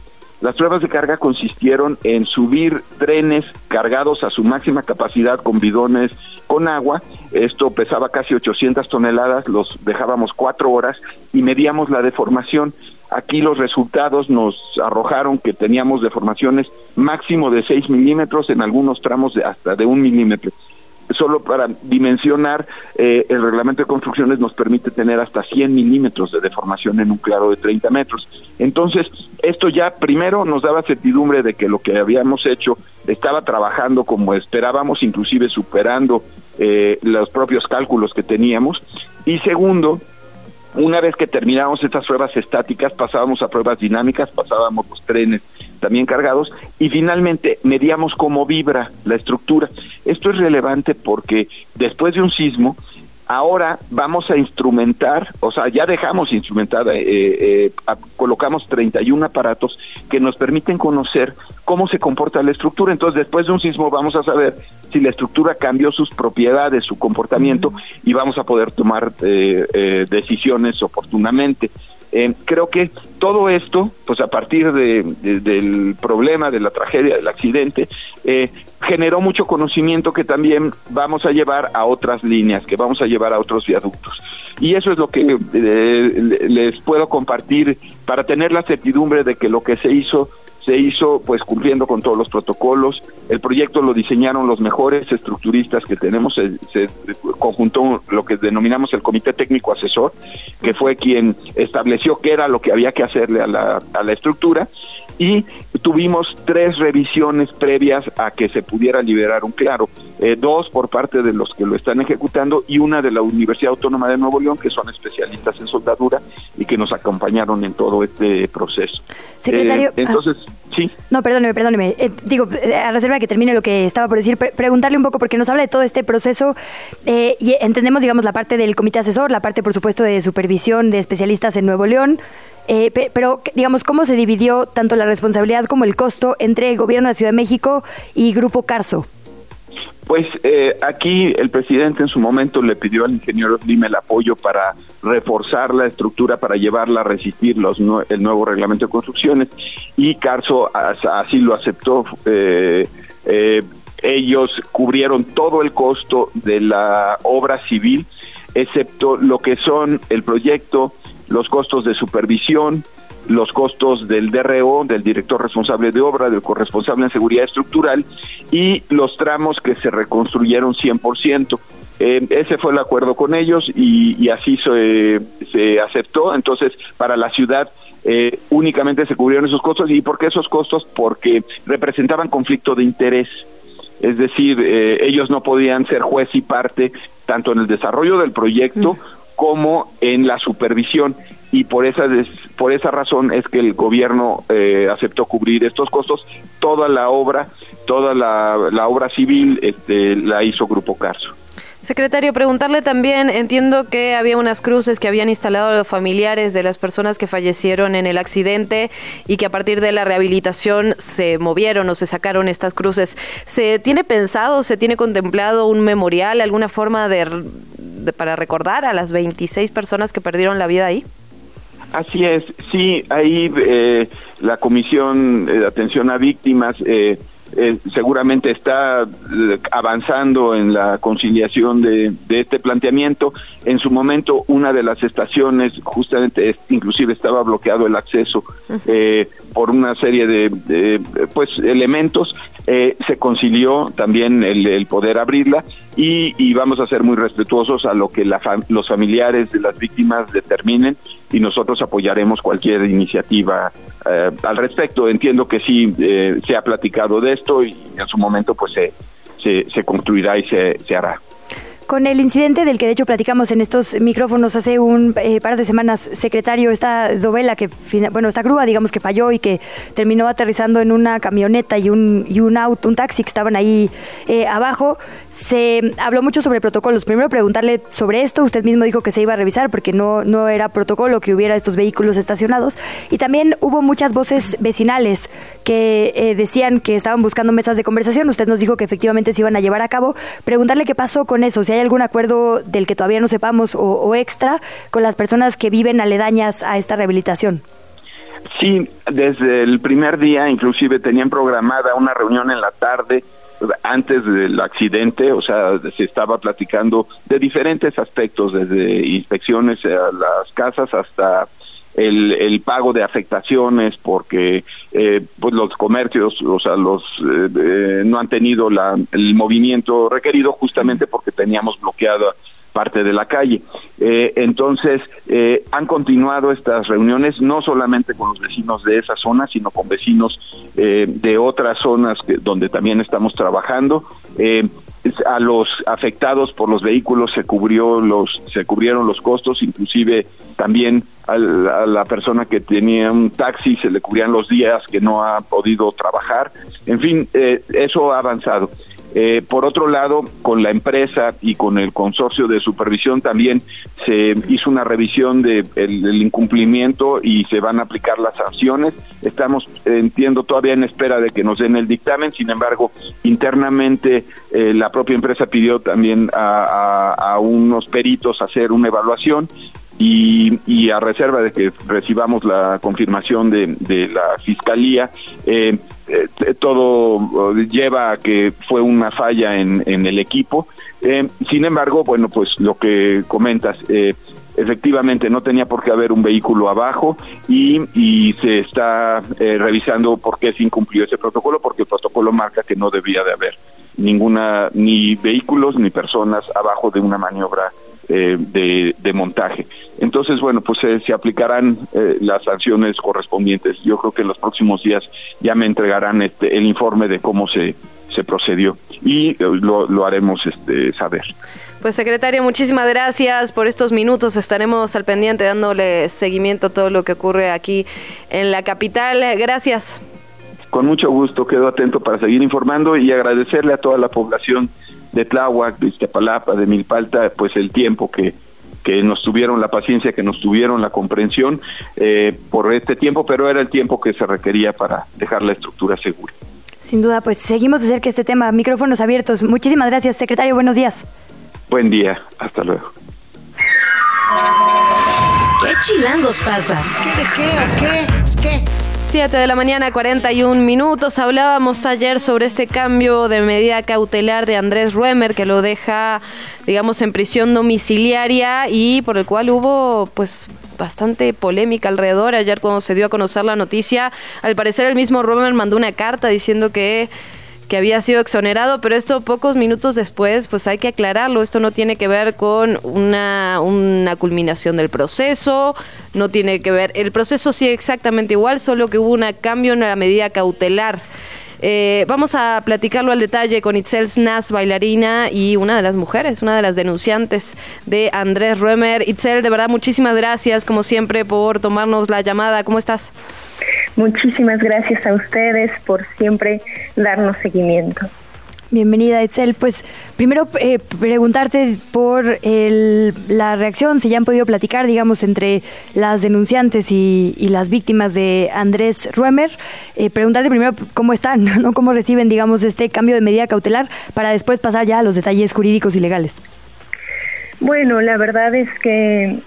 Las pruebas de carga consistieron en subir trenes cargados a su máxima capacidad con bidones con agua. Esto pesaba casi 800 toneladas, los dejábamos cuatro horas y medíamos la deformación. Aquí los resultados nos arrojaron que teníamos deformaciones máximo de 6 milímetros, en algunos tramos de hasta de un milímetro solo para dimensionar, eh, el reglamento de construcciones nos permite tener hasta 100 milímetros de deformación en un claro de 30 metros. Entonces, esto ya primero nos daba certidumbre de que lo que habíamos hecho estaba trabajando como esperábamos, inclusive superando eh, los propios cálculos que teníamos. Y segundo, una vez que terminamos estas pruebas estáticas, pasábamos a pruebas dinámicas, pasábamos los trenes también cargados y finalmente medíamos cómo vibra la estructura. Esto es relevante porque después de un sismo, ahora vamos a instrumentar, o sea, ya dejamos instrumentada, eh, eh, colocamos 31 aparatos que nos permiten conocer cómo se comporta la estructura. Entonces, después de un sismo vamos a saber si la estructura cambió sus propiedades, su comportamiento, y vamos a poder tomar eh, decisiones oportunamente. Eh, creo que todo esto, pues a partir de, del problema, de la tragedia, del accidente, eh, generó mucho conocimiento que también vamos a llevar a otras líneas, que vamos a llevar a otros viaductos. Y eso es lo que eh, les puedo compartir para tener la certidumbre de que lo que se hizo se hizo pues cumpliendo con todos los protocolos. El proyecto lo diseñaron los mejores estructuristas que tenemos, se, se, conjuntó lo que denominamos el Comité Técnico Asesor, que fue quien estableció qué era lo que había que hacerle a la, a la estructura y tuvimos tres revisiones previas a que se pudiera liberar un claro, eh, dos por parte de los que lo están ejecutando y una de la Universidad Autónoma de Nuevo León, que son especialistas en soldadura y que nos acompañaron en todo este proceso. Secretario. Eh, entonces, sí. No, perdóneme, perdóneme. Eh, digo, a reserva de que termine lo que estaba por decir, preguntarle un poco, porque nos habla de todo este proceso y entendemos, digamos, la parte del comité asesor, la parte, por supuesto, de supervisión de especialistas en Nuevo León. Eh, pero, digamos, ¿cómo se dividió tanto la responsabilidad como el costo entre el gobierno de Ciudad de México y Grupo Carso? Pues eh, aquí el presidente en su momento le pidió al ingeniero Slim el apoyo para reforzar la estructura, para llevarla a resistir los el nuevo reglamento de construcciones y Carso así lo aceptó. Eh, ellos cubrieron todo el costo de la obra civil, excepto lo que son el proyecto, los costos de supervisión, los costos del DRO, del director responsable de obra, del corresponsable en seguridad estructural y los tramos que se reconstruyeron 100%. Eh, ese fue el acuerdo con ellos y, así se, se, aceptó. Entonces, para la ciudad eh, únicamente se cubrieron esos costos. ¿Y por qué esos costos? Porque representaban conflicto de interés. Es decir, eh, ellos no podían ser juez y parte tanto en el desarrollo del proyecto como en la supervisión. Y por esa por esa razón es que el gobierno eh, aceptó cubrir estos costos. Toda la obra toda la, la obra civil este, la hizo Grupo Carso. Secretario, preguntarle también, entiendo que había unas cruces que habían instalado los familiares de las personas que fallecieron en el accidente y que a partir de la rehabilitación se movieron o se sacaron estas cruces. ¿Se tiene pensado, se tiene contemplado un memorial, alguna forma de para recordar a las 26 personas que perdieron la vida ahí? Así es, sí, ahí eh, la Comisión de Atención a Víctimas eh, eh, seguramente está avanzando en la conciliación de, este planteamiento. En su momento, una de las estaciones, justamente, inclusive estaba bloqueado el acceso por una serie de, pues elementos eh, se concilió también el, poder abrirla y, vamos a ser muy respetuosos a lo que los familiares de las víctimas determinen y nosotros apoyaremos cualquier iniciativa eh, al respecto. Entiendo que sí eh, se ha platicado de esto y en su momento pues se, se, se construirá y se, se hará. Con el incidente del que de hecho platicamos en estos micrófonos hace un eh, par de semanas, secretario, esta dovela que, bueno, esta grúa, digamos que falló y que terminó aterrizando en una camioneta y un, y un auto, un taxi que estaban ahí eh, abajo, se habló mucho sobre protocolos. Primero preguntarle sobre esto, usted mismo dijo que se iba a revisar porque no, no era protocolo que hubiera estos vehículos estacionados. Y también hubo muchas voces vecinales que eh, decían que estaban buscando mesas de conversación. Usted nos dijo que efectivamente se iban a llevar a cabo. Preguntarle qué pasó con eso, si hay algún acuerdo del que todavía no sepamos o, extra con las personas que viven aledañas a esta rehabilitación. Sí, desde el primer día inclusive tenían programada una reunión en la tarde antes del accidente, o sea, se estaba platicando de diferentes aspectos, desde inspecciones a las casas hasta el, el pago de afectaciones porque eh, pues los comercios, o sea, los eh, eh, no han tenido la, el movimiento requerido justamente porque teníamos bloqueada parte de la calle. Eh, entonces, eh, han continuado estas reuniones no solamente con los vecinos de esa zona, sino con vecinos eh, de otras zonas donde también estamos trabajando. a los afectados por los vehículos se cubrió los se cubrieron los costos inclusive también a la, persona que tenía un taxi se le cubrían los días que no ha podido trabajar en fin eso ha avanzado eh, por otro lado, con la empresa y con el consorcio de supervisión también se hizo una revisión del de incumplimiento y se van a aplicar las sanciones. Estamos, entiendo, todavía en espera de que nos den el dictamen. Sin embargo, internamente eh, la propia empresa pidió también a, unos peritos hacer una evaluación y, a reserva de que recibamos la confirmación de, la fiscalía, eh, eh, todo eh, lleva a que fue una falla en, el equipo. Eh, sin embargo, bueno, pues lo que comentas, efectivamente no tenía por qué haber un vehículo abajo y, y se está revisando por qué se incumplió ese protocolo, porque el protocolo marca que no debía de haber ninguna, ni vehículos ni personas abajo de una maniobra eh, de, montaje. Entonces, bueno, pues eh, se aplicarán eh, las sanciones correspondientes. Yo creo que en los próximos días ya me entregarán este, el informe de cómo se, se procedió y lo, lo haremos este, saber. Pues secretario, muchísimas gracias por estos minutos. Estaremos al pendiente dándole seguimiento a todo lo que ocurre aquí en la capital. Gracias. Con mucho gusto, quedo atento para seguir informando y agradecerle a toda la población de Tláhuac, de Iztapalapa, de Milpalta, pues el tiempo que, que nos tuvieron la paciencia, que nos tuvieron la comprensión eh, por este tiempo, pero era el tiempo que se requería para dejar la estructura segura. Sin duda, pues seguimos de cerca este tema. Micrófonos abiertos. Muchísimas gracias, secretario. Buenos días. Buen día. Hasta luego. ¿Qué chilangos pasa? ¿Qué de qué o qué? Pues, ¿Qué? 7 de la mañana, 41 minutos. Hablábamos ayer sobre este cambio de medida cautelar de Andrés Ruemer que lo deja, digamos, en prisión domiciliaria y por el cual hubo, pues, bastante polémica alrededor. Ayer cuando se dio a conocer la noticia, al parecer el mismo Ruemer mandó una carta diciendo que que había sido exonerado, pero esto pocos minutos después, pues hay que aclararlo, esto no tiene que ver con una, una culminación del proceso, no tiene que ver, el proceso sigue exactamente igual, solo que hubo un cambio en la medida cautelar. Eh, vamos a platicarlo al detalle con Itzel Snas, bailarina y una de las mujeres, una de las denunciantes de Andrés Römer. Itzel, de verdad, muchísimas gracias, como siempre, por tomarnos la llamada. ¿Cómo estás? Muchísimas gracias a ustedes por siempre darnos seguimiento. Bienvenida, Etzel. Pues primero eh, preguntarte por la reacción, si ya han podido platicar, digamos, entre las denunciantes y, las víctimas de Andrés Ruemer. Eh, preguntarte primero cómo están, ¿no? cómo reciben, digamos, este cambio de medida cautelar para después pasar ya a los detalles jurídicos y legales. Bueno, la verdad es que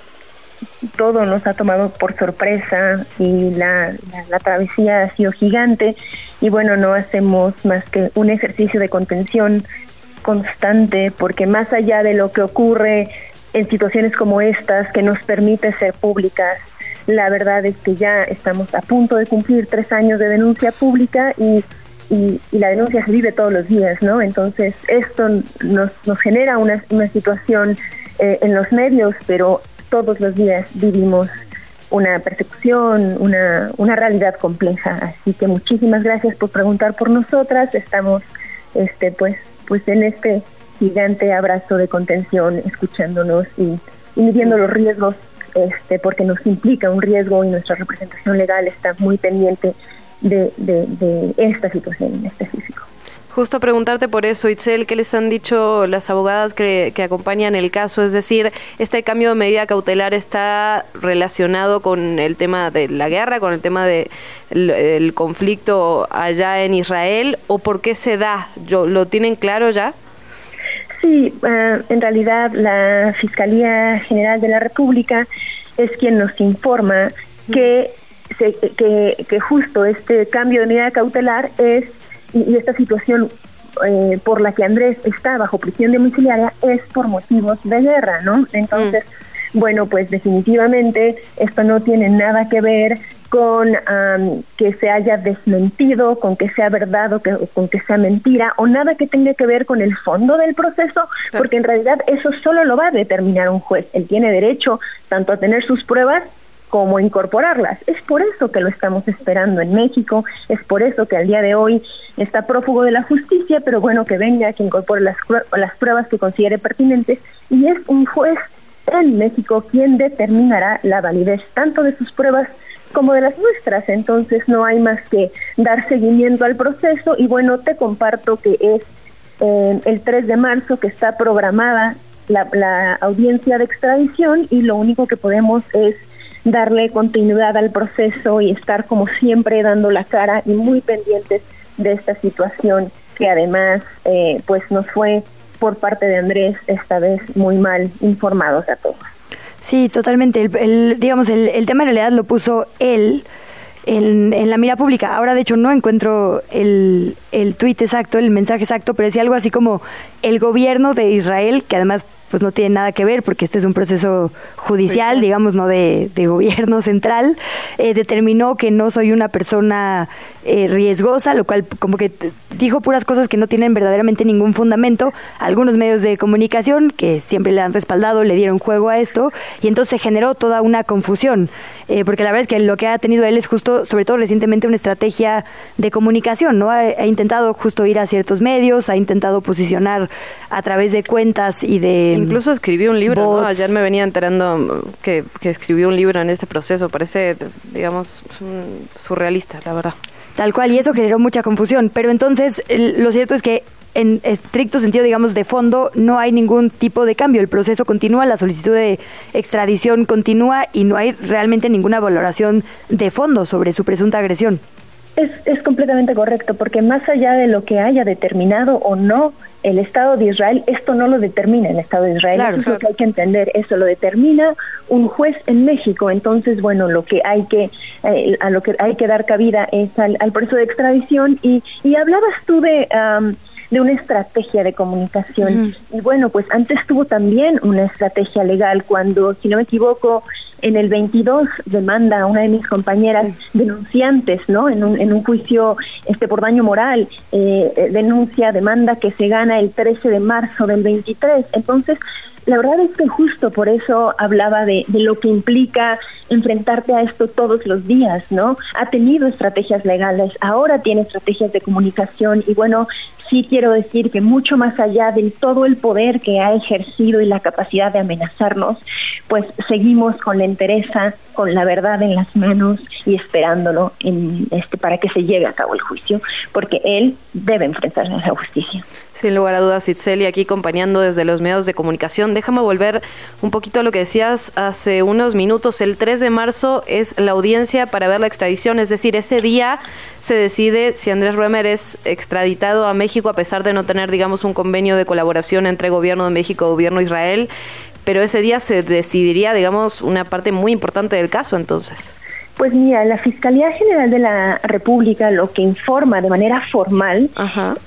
todo nos ha tomado por sorpresa y la, la, travesía ha sido gigante y bueno, no hacemos más que un ejercicio de contención constante porque más allá de lo que ocurre en situaciones como estas que nos permite ser públicas, la verdad es que ya estamos a punto de cumplir tres años de denuncia pública y, y, la denuncia se vive todos los días, ¿no? Entonces esto nos, nos genera una, una situación eh, en los medios, pero todos los días vivimos una persecución, una, una realidad compleja. Así que muchísimas gracias por preguntar por nosotras. Estamos este pues pues en este gigante abrazo de contención, escuchándonos y, midiendo los riesgos, este, porque nos implica un riesgo y nuestra representación legal está muy pendiente de, de, de esta situación en específico. Justo preguntarte por eso, Itzel, ¿qué les han dicho las abogadas que, acompañan el caso? Es decir, ¿este cambio de medida cautelar está relacionado con el tema de la guerra, con el tema del conflicto allá en Israel? ¿O por qué se da? ¿Lo tienen claro ya? Sí, eh, en realidad la Fiscalía General de la República es quien nos informa que, que, que justo este cambio de medida cautelar es y, esta situación eh, por la que Andrés está bajo prisión domiciliaria es por motivos de guerra, ¿no? Entonces, bueno, pues definitivamente esto no tiene nada que ver con que se haya desmentido, con que sea verdad o que, con que sea mentira, o nada que tenga que ver con el fondo del proceso, porque en realidad eso solo lo va a determinar un juez. Él tiene derecho tanto a tener sus pruebas cómo incorporarlas. Es por eso que lo estamos esperando en México, es por eso que al día de hoy está prófugo de la justicia, pero bueno, que venga, que incorpore las, las pruebas que considere pertinentes y es un juez en México quien determinará la validez tanto de sus pruebas como de las nuestras. Entonces no hay más que dar seguimiento al proceso y bueno, te comparto que es eh, el 3 de marzo que está programada la, la audiencia de extradición y lo único que podemos es darle continuidad al proceso y estar como siempre dando la cara y muy pendientes de esta situación que además eh, pues nos fue por parte de Andrés esta vez muy mal informados a todos. Sí, totalmente. El, digamos, el, el, tema en realidad lo puso él en, la mira pública. Ahora, de hecho, no encuentro el, el tuit exacto, el mensaje exacto, pero decía algo así como el gobierno de Israel, que además pues no tiene nada que ver porque este es un proceso judicial, digamos, no de, gobierno central, eh, determinó que no soy una persona eh, riesgosa, lo cual como que dijo puras cosas que no tienen verdaderamente ningún fundamento. Algunos medios de comunicación que siempre le han respaldado le dieron juego a esto y entonces se generó toda una confusión, eh, porque la verdad es que lo que ha tenido él es justo, sobre todo recientemente, una estrategia de comunicación, ¿no? Ha, ha intentado justo ir a ciertos medios, ha intentado posicionar a través de cuentas y de Incluso escribió un libro, ¿no? Ayer me venía enterando que, que, escribió un libro en este proceso. Parece, digamos, surrealista, la verdad. Tal cual, y eso generó mucha confusión. Pero entonces, lo cierto es que en estricto sentido, digamos, de fondo, no hay ningún tipo de cambio. El proceso continúa, la solicitud de extradición continúa y no hay realmente ninguna valoración de fondo sobre su presunta agresión. Es, es completamente correcto, porque más allá de lo que haya determinado o no el Estado de Israel, esto no lo determina el Estado de Israel, eso es lo que hay que entender, eso lo determina un juez en México, entonces bueno, lo que hay que, eh, a lo que hay que dar cabida es al, al proceso de extradición. Y, y hablabas tú de... de una estrategia de comunicación. Y bueno, pues antes tuvo también una estrategia legal cuando, si no me equivoco, en el 22 demanda a una de mis compañeras denunciantes, ¿no? En un, en un juicio este por daño moral, eh, eh, denuncia, demanda que se gana el 13 de marzo del 23. Entonces, la verdad es que justo por eso hablaba de, de, lo que implica enfrentarte a esto todos los días, ¿no? Ha tenido estrategias legales, ahora tiene estrategias de comunicación y bueno, sí quiero decir que mucho más allá de todo el poder que ha ejercido y la capacidad de amenazarnos, pues seguimos con la entereza, con la verdad en las manos y esperándolo en este para que se lleve a cabo el juicio, porque él debe enfrentarse a la justicia. Sin lugar a dudas, Itzel, y aquí acompañando desde los medios de comunicación. Déjame volver un poquito a lo que decías hace unos minutos. El 3 de marzo es la audiencia para ver la extradición, es decir, ese día se decide si Andrés Ruemer es extraditado a México a pesar de no tener, digamos, un convenio de colaboración entre gobierno de México y gobierno de Israel. Pero ese día se decidiría, digamos, una parte muy importante del caso entonces. Pues mira, la Fiscalía General de la República lo que informa de manera formal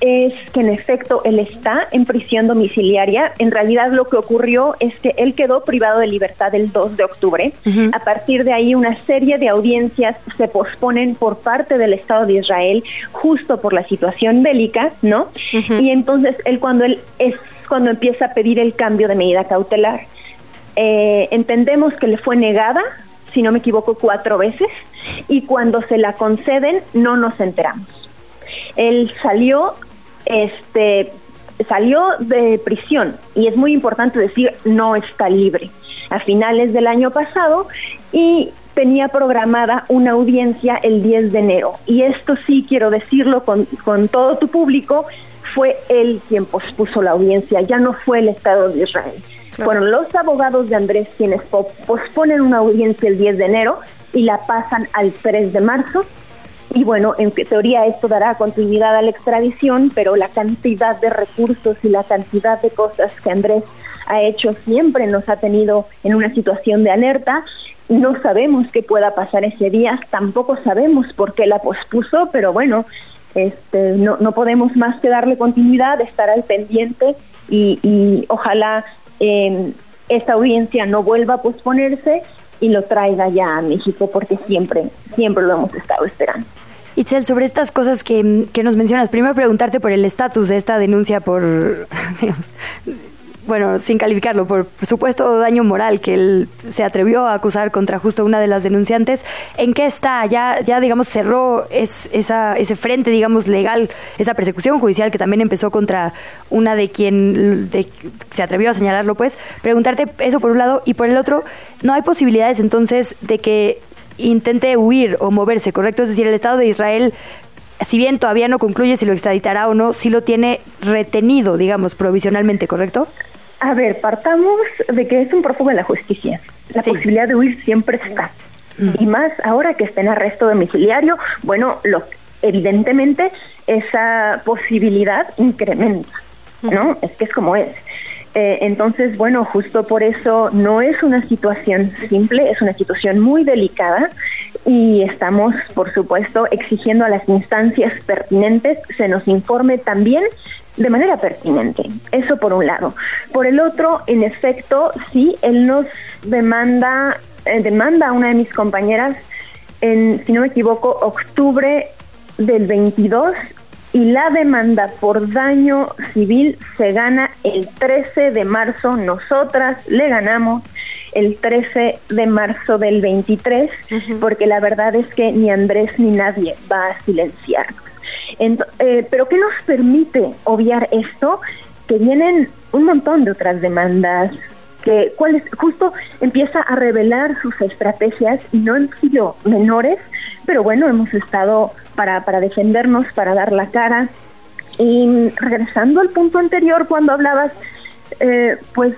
es que en efecto él está en prisión domiciliaria. En realidad lo que ocurrió es que él quedó privado de libertad el 2 de octubre. A partir de ahí una serie de audiencias se posponen por parte del Estado de Israel justo por la situación bélica, ¿no? Y entonces él cuando él es cuando empieza a pedir el cambio de medida cautelar. Eh, entendemos que le fue negada si no me equivoco, cuatro veces, y cuando se la conceden no nos enteramos. Él salió, este, salió de prisión, y es muy importante decir, no está libre, a finales del año pasado, y tenía programada una audiencia el 10 de enero. Y esto sí quiero decirlo con, con todo tu público, fue él quien pospuso la audiencia, ya no fue el Estado de Israel. Fueron los abogados de Andrés quienes posponen una audiencia el 10 de enero y la pasan al 3 de marzo. Y bueno, en teoría esto dará continuidad a la extradición, pero la cantidad de recursos y la cantidad de cosas que Andrés ha hecho siempre nos ha tenido en una situación de alerta. No sabemos qué pueda pasar ese día, tampoco sabemos por qué la pospuso, pero bueno, este, no, no podemos más que darle continuidad, estar al pendiente y ojalá eh, esta audiencia no vuelva a posponerse y lo traiga ya a México porque siempre, siempre lo hemos estado esperando. Itzel, sobre estas cosas que, que nos mencionas, primero preguntarte por el estatus de esta denuncia por, digamos, bueno, sin calificarlo, por supuesto daño moral que él se atrevió a acusar contra justo una de las denunciantes, ¿en qué está? Ya, ya digamos, cerró es, esa, ese frente, digamos, legal, esa persecución judicial que también empezó contra una de quien se atrevió a señalarlo, pues, preguntarte eso por un lado y por el otro, ¿no hay posibilidades entonces de que intente huir o moverse, correcto? Es decir, el Estado de Israel si bien todavía no concluye si lo extraditará o no, sí lo tiene retenido, digamos, provisionalmente, ¿correcto? A ver, partamos de que es un prófugo de la justicia. La posibilidad de huir siempre está. Y más ahora que está en arresto domiciliario, bueno, lo, evidentemente esa posibilidad incrementa, ¿no? Es que es como es. Eh, entonces, bueno, justo por eso no es una situación simple, es una situación muy delicada y estamos, por supuesto, exigiendo a las instancias pertinentes se nos informe también de manera pertinente. Eso por un lado. Por el otro, en efecto, sí, él nos demanda, eh, demanda a una de mis compañeras en, si no me equivoco, octubre del 22 y la demanda por daño civil se gana el 13 de marzo. Nosotras le ganamos el 13 de marzo del 23 porque la verdad es que ni Andrés ni nadie va a silenciarnos. Eh, pero ¿qué nos permite obviar esto? Que vienen un montón de otras demandas que cuáles justo empieza a revelar sus estrategias y no han sido menores, pero bueno, hemos estado para, para defendernos, para dar la cara. Y regresando al punto anterior, cuando hablabas, eh, pues,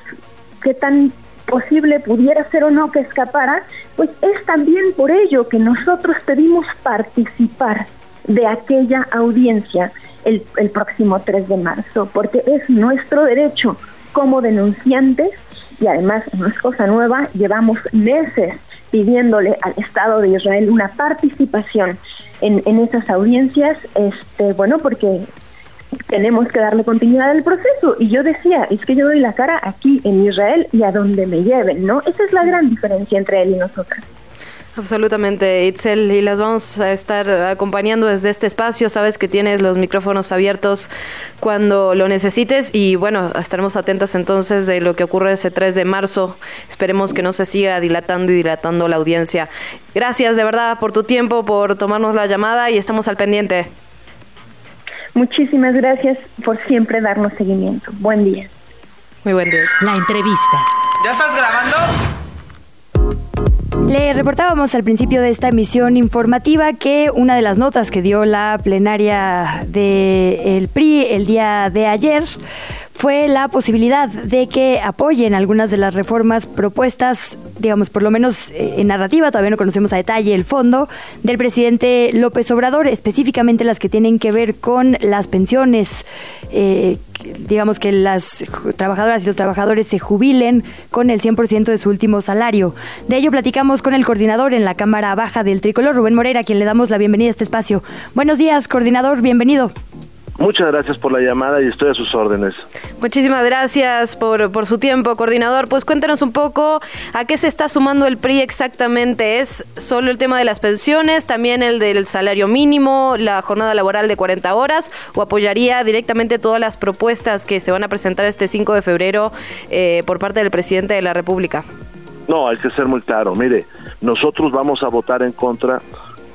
qué tan posible pudiera ser o no que escapara, pues es también por ello que nosotros pedimos participar de aquella audiencia el, el próximo 3 de marzo, porque es nuestro derecho como denunciantes y además no es cosa nueva, llevamos meses pidiéndole al Estado de Israel una participación en, en esas audiencias, este, bueno, porque tenemos que darle continuidad al proceso. Y yo decía, es que yo doy la cara aquí en Israel y a donde me lleven, ¿no? Esa es la gran diferencia entre él y nosotras. Absolutamente, Itzel, y las vamos a estar acompañando desde este espacio. Sabes que tienes los micrófonos abiertos cuando lo necesites y bueno, estaremos atentas entonces de lo que ocurre ese 3 de marzo. Esperemos que no se siga dilatando y dilatando la audiencia. Gracias de verdad por tu tiempo, por tomarnos la llamada y estamos al pendiente. Muchísimas gracias por siempre darnos seguimiento. Buen día. Muy buen día. La entrevista. ¿Ya estás grabando? Le reportábamos al principio de esta emisión informativa que una de las notas que dio la plenaria del PRI el día de ayer fue la posibilidad de que apoyen algunas de las reformas propuestas, digamos, por lo menos eh, en narrativa, todavía no conocemos a detalle el fondo, del presidente López Obrador, específicamente las que tienen que ver con las pensiones, eh, digamos que las trabajadoras y los trabajadores se jubilen con el 100% de su último salario. De ello platicamos con el coordinador en la Cámara Baja del Tricolor, Rubén Morera, a quien le damos la bienvenida a este espacio. Buenos días, coordinador, bienvenido. Muchas gracias por la llamada y estoy a sus órdenes. Muchísimas gracias por, por su tiempo, coordinador. Pues cuéntanos un poco a qué se está sumando el PRI exactamente. ¿Es solo el tema de las pensiones, también el del salario mínimo, la jornada laboral de 40 horas o apoyaría directamente todas las propuestas que se van a presentar este 5 de febrero eh, por parte del presidente de la República? No, hay que ser muy claro. Mire, nosotros vamos a votar en contra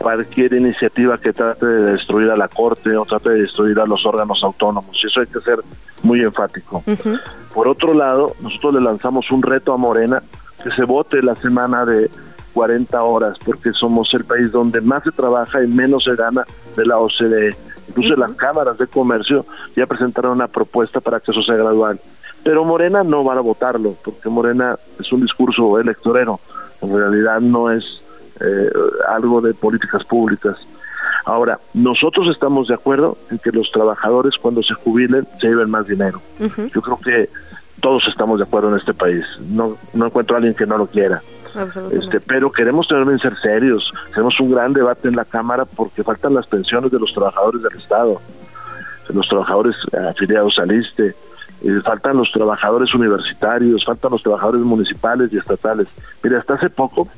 cualquier iniciativa que trate de destruir a la Corte o trate de destruir a los órganos autónomos. Y eso hay que ser muy enfático. Por otro lado, nosotros le lanzamos un reto a Morena que se vote la semana de 40 horas, porque somos el país donde más se trabaja y menos se gana de la OCDE. Incluso las cámaras de comercio ya presentaron una propuesta para que eso sea gradual. Pero Morena no va a votarlo, porque Morena es un discurso electorero. En realidad no es eh, algo de políticas públicas. Ahora, nosotros estamos de acuerdo en que los trabajadores cuando se jubilen se lleven más dinero. Yo creo que todos estamos de acuerdo en este país. No, no encuentro a alguien que no lo quiera. Este, pero queremos también ser serios. Tenemos un gran debate en la Cámara porque faltan las pensiones de los trabajadores del Estado, de los trabajadores afiliados al ISTE, eh, faltan los trabajadores universitarios, faltan los trabajadores municipales y estatales. Mire, hasta hace poco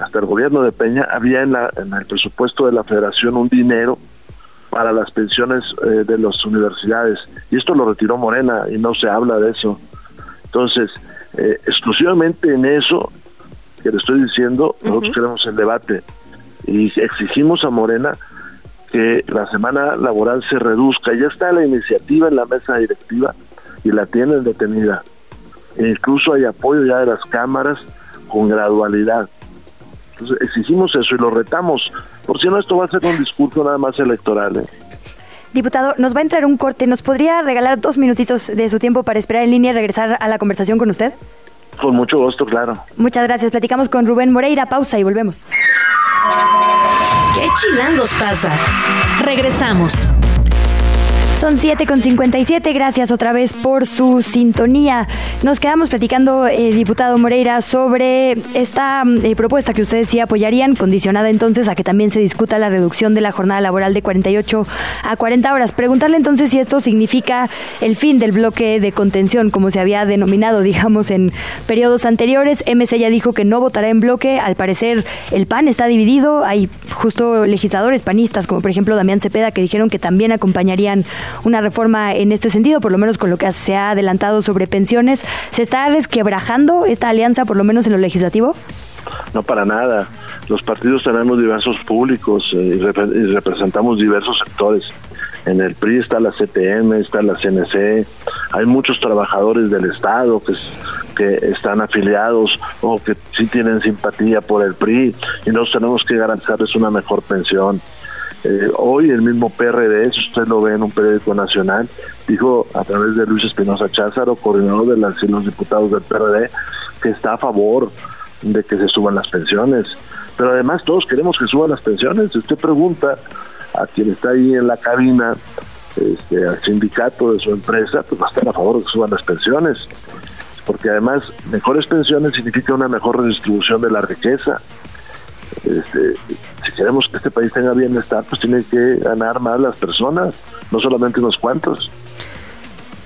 hasta el gobierno de Peña, había en, la, en el presupuesto de la federación un dinero para las pensiones eh, de las universidades. Y esto lo retiró Morena y no se habla de eso. Entonces, eh, exclusivamente en eso que le estoy diciendo, nosotros queremos el debate y exigimos a Morena que la semana laboral se reduzca. Ya está la iniciativa en la mesa directiva y la tienen detenida. E incluso hay apoyo ya de las cámaras con gradualidad. Entonces exigimos eso y lo retamos. Por si no, esto va a ser un discurso nada más electoral. ¿eh? Diputado, nos va a entrar un corte. ¿Nos podría regalar dos minutitos de su tiempo para esperar en línea y regresar a la conversación con usted? Con mucho gusto, claro. Muchas gracias. Platicamos con Rubén Moreira. Pausa y volvemos. ¿Qué chilangos pasa? Regresamos. Son 7 con 57, gracias otra vez por su sintonía. Nos quedamos platicando, eh, diputado Moreira, sobre esta eh, propuesta que ustedes sí apoyarían, condicionada entonces a que también se discuta la reducción de la jornada laboral de 48 a 40 horas. Preguntarle entonces si esto significa el fin del bloque de contención, como se había denominado, digamos, en periodos anteriores. MC ya dijo que no votará en bloque. Al parecer, el PAN está dividido. Hay justo legisladores panistas, como por ejemplo Damián Cepeda, que dijeron que también acompañarían una reforma en este sentido, por lo menos con lo que se ha adelantado sobre pensiones. ¿Se está resquebrajando esta alianza, por lo menos en lo legislativo? No, para nada. Los partidos tenemos diversos públicos eh, y, representamos diversos sectores. En el PRI está la CTM, está la CNC, hay muchos trabajadores del Estado que, que están afiliados o que sí tienen simpatía por el PRI y nosotros tenemos que garantizarles una mejor pensión. Eh, hoy el mismo PRD, si usted lo ve en un periódico nacional, dijo a través de Luis Espinosa Cházaro, coordinador de las, los diputados del PRD, que está a favor de que se suban las pensiones. Pero además todos queremos que suban las pensiones. Si usted pregunta a quien está ahí en la cabina, este, al sindicato de su empresa, pues va a a favor de que suban las pensiones. Porque además mejores pensiones significa una mejor redistribución de la riqueza. Este, si queremos que este país tenga bienestar, pues tiene que ganar más las personas, no solamente unos cuantos.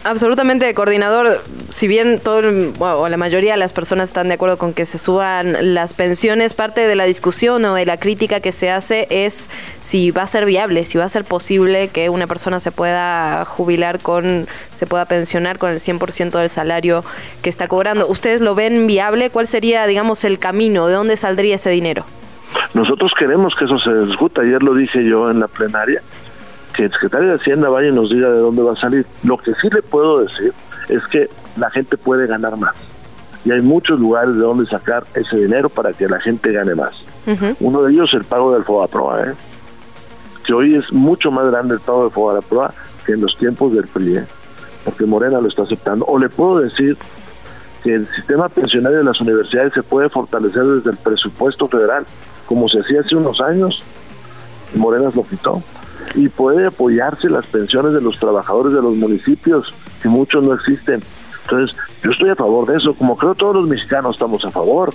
Absolutamente, coordinador. Si bien todo o la mayoría de las personas están de acuerdo con que se suban las pensiones, parte de la discusión o de la crítica que se hace es si va a ser viable, si va a ser posible que una persona se pueda jubilar con, se pueda pensionar con el 100% del salario que está cobrando. ¿Ustedes lo ven viable? ¿Cuál sería, digamos, el camino? ¿De dónde saldría ese dinero? Nosotros queremos que eso se discuta. Ayer lo dije yo en la plenaria, que el secretario de Hacienda vaya y nos diga de dónde va a salir. Lo que sí le puedo decir es que la gente puede ganar más. Y hay muchos lugares de donde sacar ese dinero para que la gente gane más. Uno de ellos es el pago del FOBAPROA, ¿eh? que hoy es mucho más grande el pago del FOBAPROA que en los tiempos del PRI, ¿eh? porque Morena lo está aceptando. O le puedo decir que el sistema pensionario de las universidades se puede fortalecer desde el presupuesto federal como se hacía hace unos años, Morenas lo quitó, y puede apoyarse las pensiones de los trabajadores de los municipios, que muchos no existen. Entonces, yo estoy a favor de eso, como creo todos los mexicanos estamos a favor.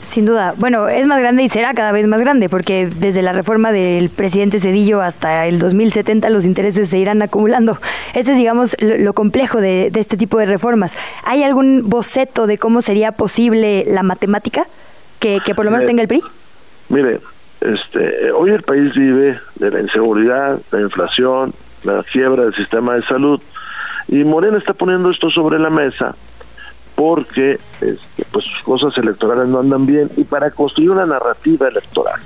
Sin duda. Bueno, es más grande y será cada vez más grande, porque desde la reforma del presidente Cedillo hasta el 2070 los intereses se irán acumulando. Este es, digamos, lo, complejo de, de, este tipo de reformas. ¿Hay algún boceto de cómo sería posible la matemática? Que, por lo menos tenga el PRI? Mire, este, hoy el país vive de la inseguridad, la inflación, la quiebra del sistema de salud y Morena está poniendo esto sobre la mesa porque este, pues sus cosas electorales no andan bien y para construir una narrativa electoral.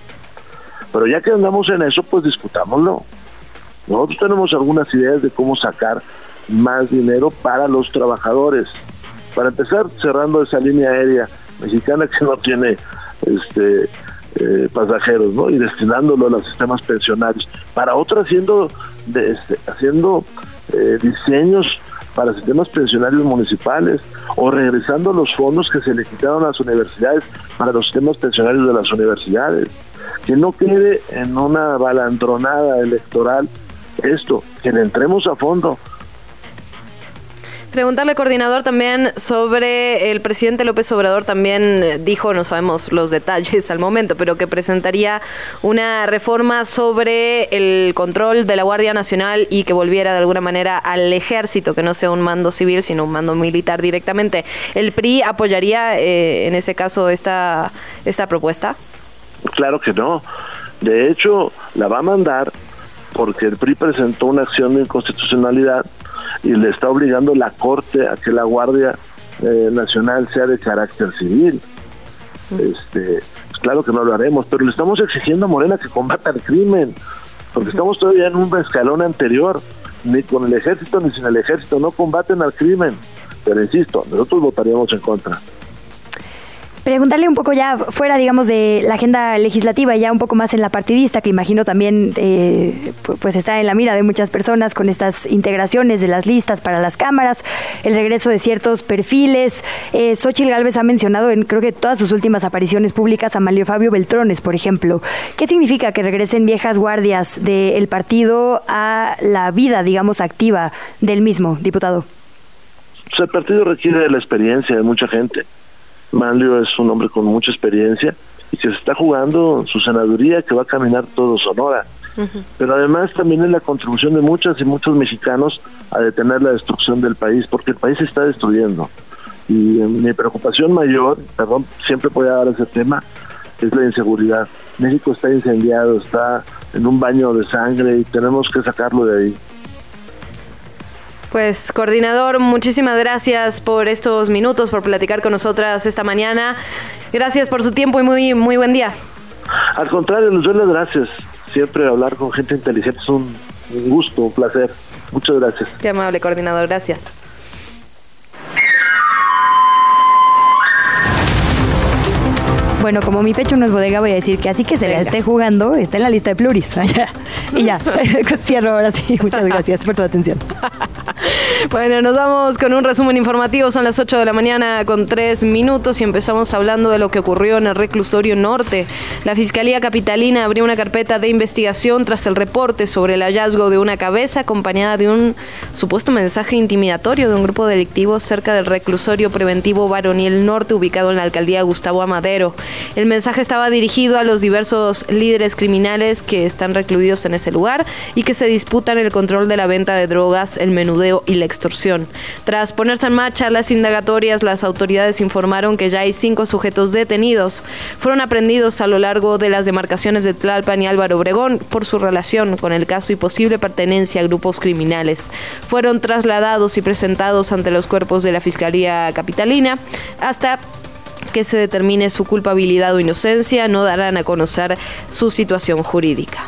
Pero ya que andamos en eso, pues discutámoslo. Nosotros tenemos algunas ideas de cómo sacar más dinero para los trabajadores. Para empezar, cerrando esa línea aérea mexicana que no tiene este eh, pasajeros, ¿no? Y destinándolo a los sistemas pensionarios. Para otra haciendo este, haciendo eh, diseños para sistemas pensionarios municipales o regresando los fondos que se le quitaron a las universidades para los sistemas pensionarios de las universidades. Que no quede en una balandronada electoral esto, que le entremos a fondo Preguntarle, coordinador, también sobre el presidente López Obrador también dijo, no sabemos los detalles al momento, pero que presentaría una reforma sobre el control de la Guardia Nacional y que volviera de alguna manera al ejército, que no sea un mando civil, sino un mando militar directamente. ¿El PRI apoyaría eh, en ese caso esta, esta propuesta? Claro que no. De hecho, la va a mandar porque el PRI presentó una acción de inconstitucionalidad y le está obligando la Corte a que la Guardia eh, Nacional sea de carácter civil. Este, pues claro que no lo haremos, pero le estamos exigiendo a Morena que combata el crimen, porque estamos todavía en un escalón anterior, ni con el ejército ni sin el ejército, no combaten al crimen. Pero insisto, nosotros votaríamos en contra. Preguntarle un poco ya fuera, digamos, de la agenda legislativa, ya un poco más en la partidista, que imagino también eh, pues está en la mira de muchas personas con estas integraciones de las listas para las cámaras, el regreso de ciertos perfiles. Eh, Xochitl Gálvez ha mencionado en creo que todas sus últimas apariciones públicas a Malio Fabio Beltrones, por ejemplo. ¿Qué significa que regresen viejas guardias del partido a la vida, digamos, activa del mismo, diputado? El partido requiere de la experiencia de mucha gente Manlio es un hombre con mucha experiencia y que se está jugando su senaduría que va a caminar todo Sonora. Pero además también es la contribución de muchas y muchos mexicanos a detener la destrucción del país, porque el país se está destruyendo. Y eh, mi preocupación mayor, perdón, siempre voy a dar ese tema, es la inseguridad. México está incendiado, está en un baño de sangre y tenemos que sacarlo de ahí. Pues coordinador, muchísimas gracias por estos minutos, por platicar con nosotras esta mañana. Gracias por su tiempo y muy, muy buen día. Al contrario, les doy las gracias. Siempre hablar con gente inteligente es un, un gusto, un placer. Muchas gracias. Qué amable coordinador, gracias. Bueno, como mi pecho no es bodega, voy a decir que así que se la esté jugando, está en la lista de pluris. y ya, cierro ahora sí. Muchas gracias por tu atención. Bueno, nos vamos con un resumen informativo. Son las 8 de la mañana con 3 minutos y empezamos hablando de lo que ocurrió en el reclusorio norte. La Fiscalía Capitalina abrió una carpeta de investigación tras el reporte sobre el hallazgo de una cabeza acompañada de un supuesto mensaje intimidatorio de un grupo delictivo cerca del reclusorio preventivo Baroniel Norte ubicado en la alcaldía Gustavo Amadero. El mensaje estaba dirigido a los diversos líderes criminales que están recluidos en ese lugar y que se disputan el control de la venta de drogas, el menudeo y la extorsión. Tras ponerse en marcha las indagatorias, las autoridades informaron que ya hay cinco sujetos detenidos. Fueron aprendidos a lo largo de las demarcaciones de Tlalpan y Álvaro Obregón por su relación con el caso y posible pertenencia a grupos criminales. Fueron trasladados y presentados ante los cuerpos de la Fiscalía Capitalina hasta que se determine su culpabilidad o inocencia, no darán a conocer su situación jurídica.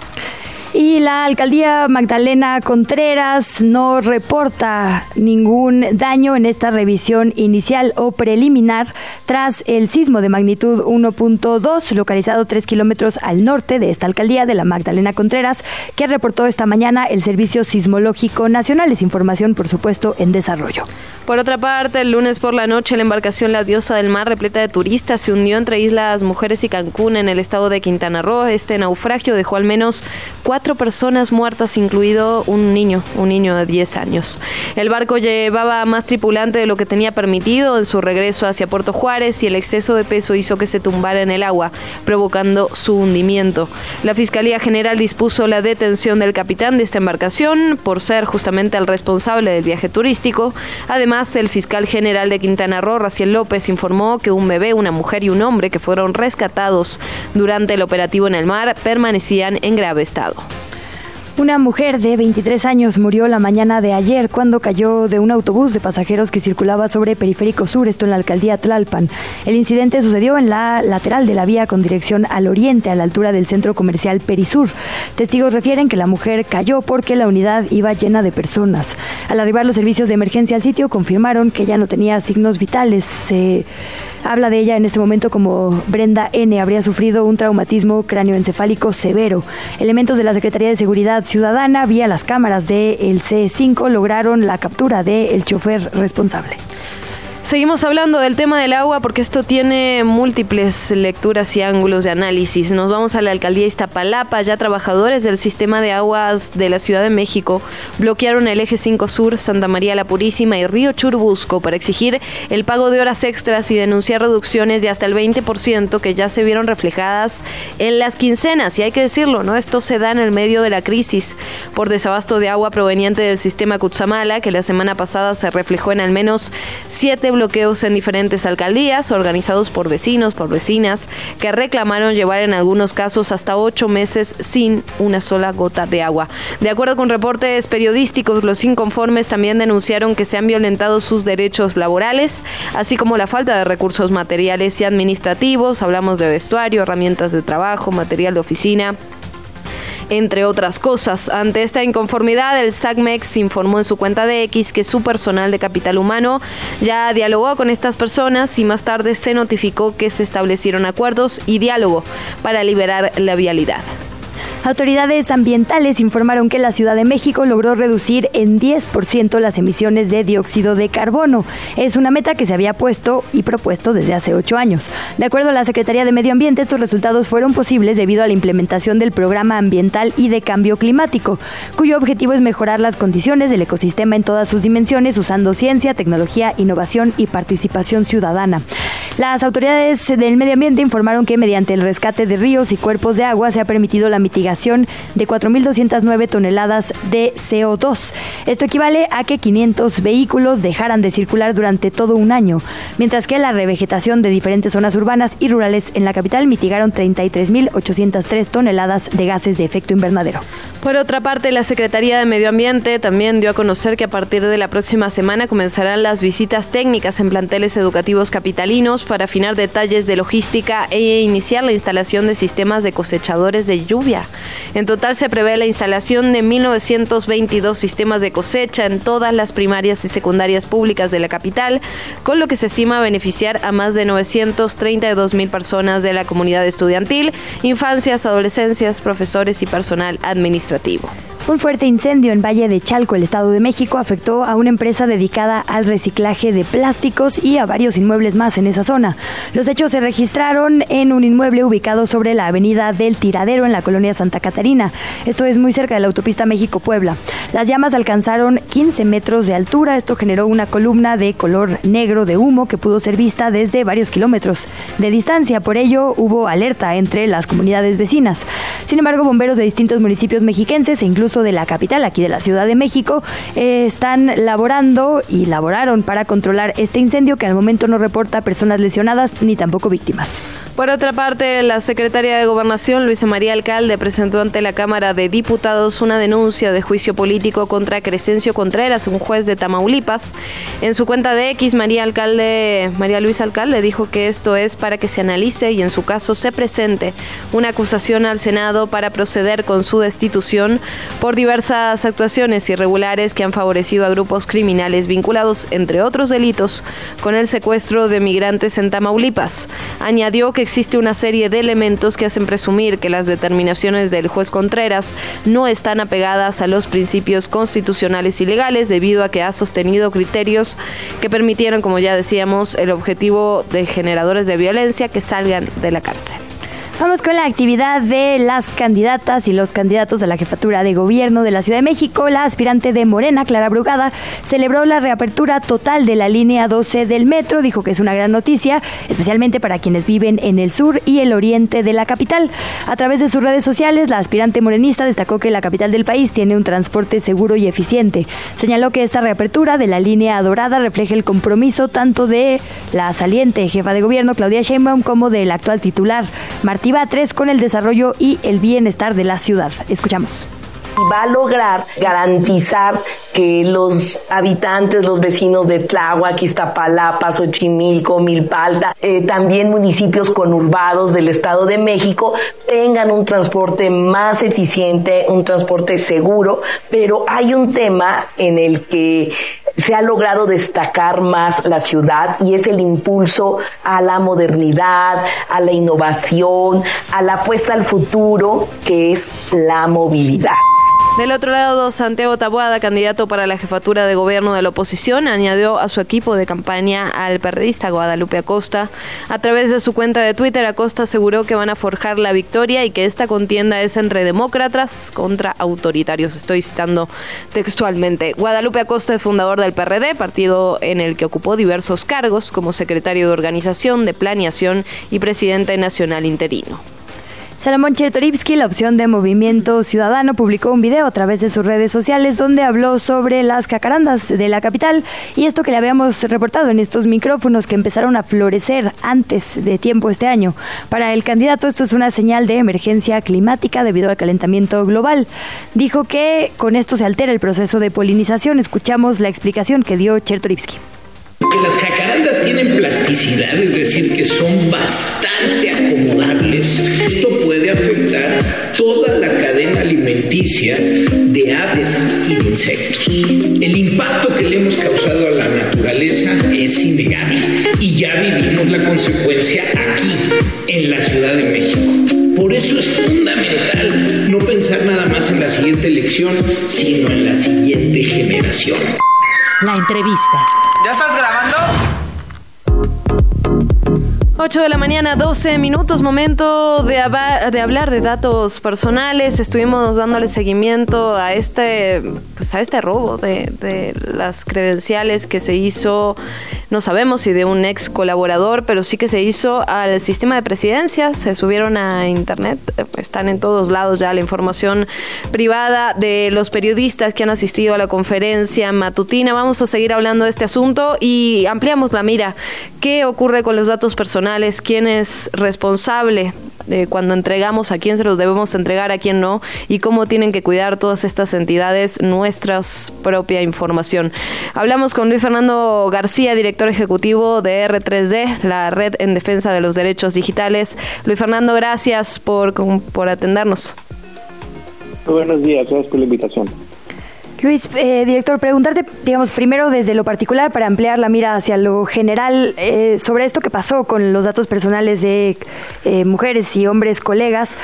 Y la alcaldía Magdalena Contreras no reporta ningún daño en esta revisión inicial o preliminar tras el sismo de magnitud 1.2 localizado tres kilómetros al norte de esta alcaldía de la Magdalena Contreras que reportó esta mañana el Servicio Sismológico Nacional. Es información, por supuesto, en desarrollo. Por otra parte, el lunes por la noche la embarcación La Diosa del Mar repleta de turistas se hundió entre Islas Mujeres y Cancún en el estado de Quintana Roo. Este naufragio dejó al menos cuatro personas muertas, incluido un niño, un niño de 10 años. El barco llevaba más tripulante de lo que tenía permitido en su regreso hacia Puerto Juárez y el exceso de peso hizo que se tumbara en el agua, provocando su hundimiento. La Fiscalía General dispuso la detención del capitán de esta embarcación por ser justamente el responsable del viaje turístico. Además, el fiscal general de Quintana Roo, Raciel López, informó que un bebé, una mujer y un hombre que fueron rescatados durante el operativo en el mar permanecían en grave estado. Una mujer de 23 años murió la mañana de ayer cuando cayó de un autobús de pasajeros que circulaba sobre Periférico Sur, esto en la alcaldía Tlalpan. El incidente sucedió en la lateral de la vía con dirección al oriente, a la altura del centro comercial Perisur. Testigos refieren que la mujer cayó porque la unidad iba llena de personas. Al arribar los servicios de emergencia al sitio, confirmaron que ya no tenía signos vitales. Se habla de ella en este momento como Brenda N. Habría sufrido un traumatismo cráneoencefálico severo. Elementos de la Secretaría de Seguridad Ciudadana, vía las cámaras del C5, lograron la captura del chofer responsable. Seguimos hablando del tema del agua porque esto tiene múltiples lecturas y ángulos de análisis. Nos vamos a la alcaldía Iztapalapa. Ya trabajadores del sistema de aguas de la Ciudad de México bloquearon el eje 5 Sur, Santa María la Purísima y Río Churubusco para exigir el pago de horas extras y denunciar reducciones de hasta el 20% que ya se vieron reflejadas en las quincenas. Y hay que decirlo, ¿no? Esto se da en el medio de la crisis por desabasto de agua proveniente del sistema Cutzamala, que la semana pasada se reflejó en al menos siete bloqueos en diferentes alcaldías, organizados por vecinos, por vecinas, que reclamaron llevar en algunos casos hasta ocho meses sin una sola gota de agua. De acuerdo con reportes periodísticos, los inconformes también denunciaron que se han violentado sus derechos laborales, así como la falta de recursos materiales y administrativos. Hablamos de vestuario, herramientas de trabajo, material de oficina entre otras cosas. Ante esta inconformidad, el SACMEX informó en su cuenta de X que su personal de capital humano ya dialogó con estas personas y más tarde se notificó que se establecieron acuerdos y diálogo para liberar la vialidad. Autoridades ambientales informaron que la Ciudad de México logró reducir en 10% las emisiones de dióxido de carbono. Es una meta que se había puesto y propuesto desde hace ocho años. De acuerdo a la Secretaría de Medio Ambiente, estos resultados fueron posibles debido a la implementación del Programa Ambiental y de Cambio Climático, cuyo objetivo es mejorar las condiciones del ecosistema en todas sus dimensiones usando ciencia, tecnología, innovación y participación ciudadana. Las autoridades del medio ambiente informaron que mediante el rescate de ríos y cuerpos de agua se ha permitido la mitigación de 4.209 toneladas de CO2. Esto equivale a que 500 vehículos dejaran de circular durante todo un año, mientras que la revegetación de diferentes zonas urbanas y rurales en la capital mitigaron 33.803 toneladas de gases de efecto invernadero. Por otra parte, la Secretaría de Medio Ambiente también dio a conocer que a partir de la próxima semana comenzarán las visitas técnicas en planteles educativos capitalinos para afinar detalles de logística e iniciar la instalación de sistemas de cosechadores de lluvia. En total se prevé la instalación de 1.922 sistemas de cosecha en todas las primarias y secundarias públicas de la capital, con lo que se estima beneficiar a más de 932 mil personas de la comunidad estudiantil, infancias, adolescencias, profesores y personal administrativo. Un fuerte incendio en Valle de Chalco, el Estado de México, afectó a una empresa dedicada al reciclaje de plásticos y a varios inmuebles más en esa zona. Los hechos se registraron en un inmueble ubicado sobre la avenida del Tiradero en la colonia Santa Catarina. Esto es muy cerca de la autopista México-Puebla. Las llamas alcanzaron 15 metros de altura. Esto generó una columna de color negro de humo que pudo ser vista desde varios kilómetros de distancia. Por ello, hubo alerta entre las comunidades vecinas. Sin embargo, bomberos de distintos municipios mexiquenses e incluso de la capital, aquí de la Ciudad de México, eh, están laborando y laboraron para controlar este incendio que al momento no reporta personas lesionadas ni tampoco víctimas. Por otra parte, la secretaria de Gobernación, Luisa María Alcalde, presentó ante la Cámara de Diputados una denuncia de juicio político contra Crescencio Contreras, un juez de Tamaulipas. En su cuenta de X, María Alcalde, María Luisa Alcalde dijo que esto es para que se analice y en su caso se presente una acusación al Senado para proceder con su destitución por diversas actuaciones irregulares que han favorecido a grupos criminales vinculados, entre otros delitos, con el secuestro de migrantes en Tamaulipas. Añadió que existe una serie de elementos que hacen presumir que las determinaciones del juez Contreras no están apegadas a los principios constitucionales y legales debido a que ha sostenido criterios que permitieron, como ya decíamos, el objetivo de generadores de violencia que salgan de la cárcel. Vamos con la actividad de las candidatas y los candidatos a la jefatura de gobierno de la Ciudad de México. La aspirante de Morena, Clara Brugada, celebró la reapertura total de la línea 12 del metro. Dijo que es una gran noticia, especialmente para quienes viven en el sur y el oriente de la capital. A través de sus redes sociales, la aspirante morenista destacó que la capital del país tiene un transporte seguro y eficiente. Señaló que esta reapertura de la línea dorada refleja el compromiso tanto de la saliente jefa de gobierno, Claudia Sheinbaum, como del actual titular, Martín tres con el desarrollo y el bienestar de la ciudad. Escuchamos va a lograr garantizar que los habitantes, los vecinos de Tláhuac, Iztapalapa, Xochimilco, Milpalta, eh, también municipios conurbados del Estado de México tengan un transporte más eficiente, un transporte seguro, pero hay un tema en el que se ha logrado destacar más la ciudad y es el impulso a la modernidad, a la innovación, a la apuesta al futuro, que es la movilidad. Del otro lado, Santiago Tabuada, candidato para la jefatura de gobierno de la oposición, añadió a su equipo de campaña al periodista Guadalupe Acosta. A través de su cuenta de Twitter, Acosta aseguró que van a forjar la victoria y que esta contienda es entre demócratas contra autoritarios. Estoy citando textualmente. Guadalupe Acosta es fundador del PRD, partido en el que ocupó diversos cargos como secretario de organización, de planeación y presidente nacional interino. Salomón Chertorivsky, la opción de Movimiento Ciudadano, publicó un video a través de sus redes sociales donde habló sobre las cacarandas de la capital y esto que le habíamos reportado en estos micrófonos que empezaron a florecer antes de tiempo este año. Para el candidato esto es una señal de emergencia climática debido al calentamiento global. Dijo que con esto se altera el proceso de polinización. Escuchamos la explicación que dio Chertorivsky. Las jacarandas tienen plasticidad, siguiente elección, sino en la siguiente generación. La entrevista. ¿Ya estás grabando? 8 de la mañana, 12 minutos, momento de, de, hablar de datos personales. Estuvimos dándole seguimiento a este, pues a este robo de, de, las credenciales que se hizo, no sabemos si de un ex colaborador, pero sí que se hizo al sistema de presidencia. Se subieron a internet, están en todos lados ya la información privada de los periodistas que han asistido a la conferencia matutina. Vamos a seguir hablando de este asunto y ampliamos la mira. ¿Qué ocurre con los datos personales? quién es responsable de cuando entregamos, a quién se los debemos entregar, a quién no, y cómo tienen que cuidar todas estas entidades nuestra propia información. Hablamos con Luis Fernando García, director ejecutivo de R3D, la Red en Defensa de los Derechos Digitales. Luis Fernando, gracias por, por atendernos. Buenos días, gracias por la invitación. Luis, eh, director, preguntarte, digamos, primero desde lo particular para ampliar la mira hacia lo general eh, sobre esto que pasó con los datos personales de eh, mujeres y hombres colegas.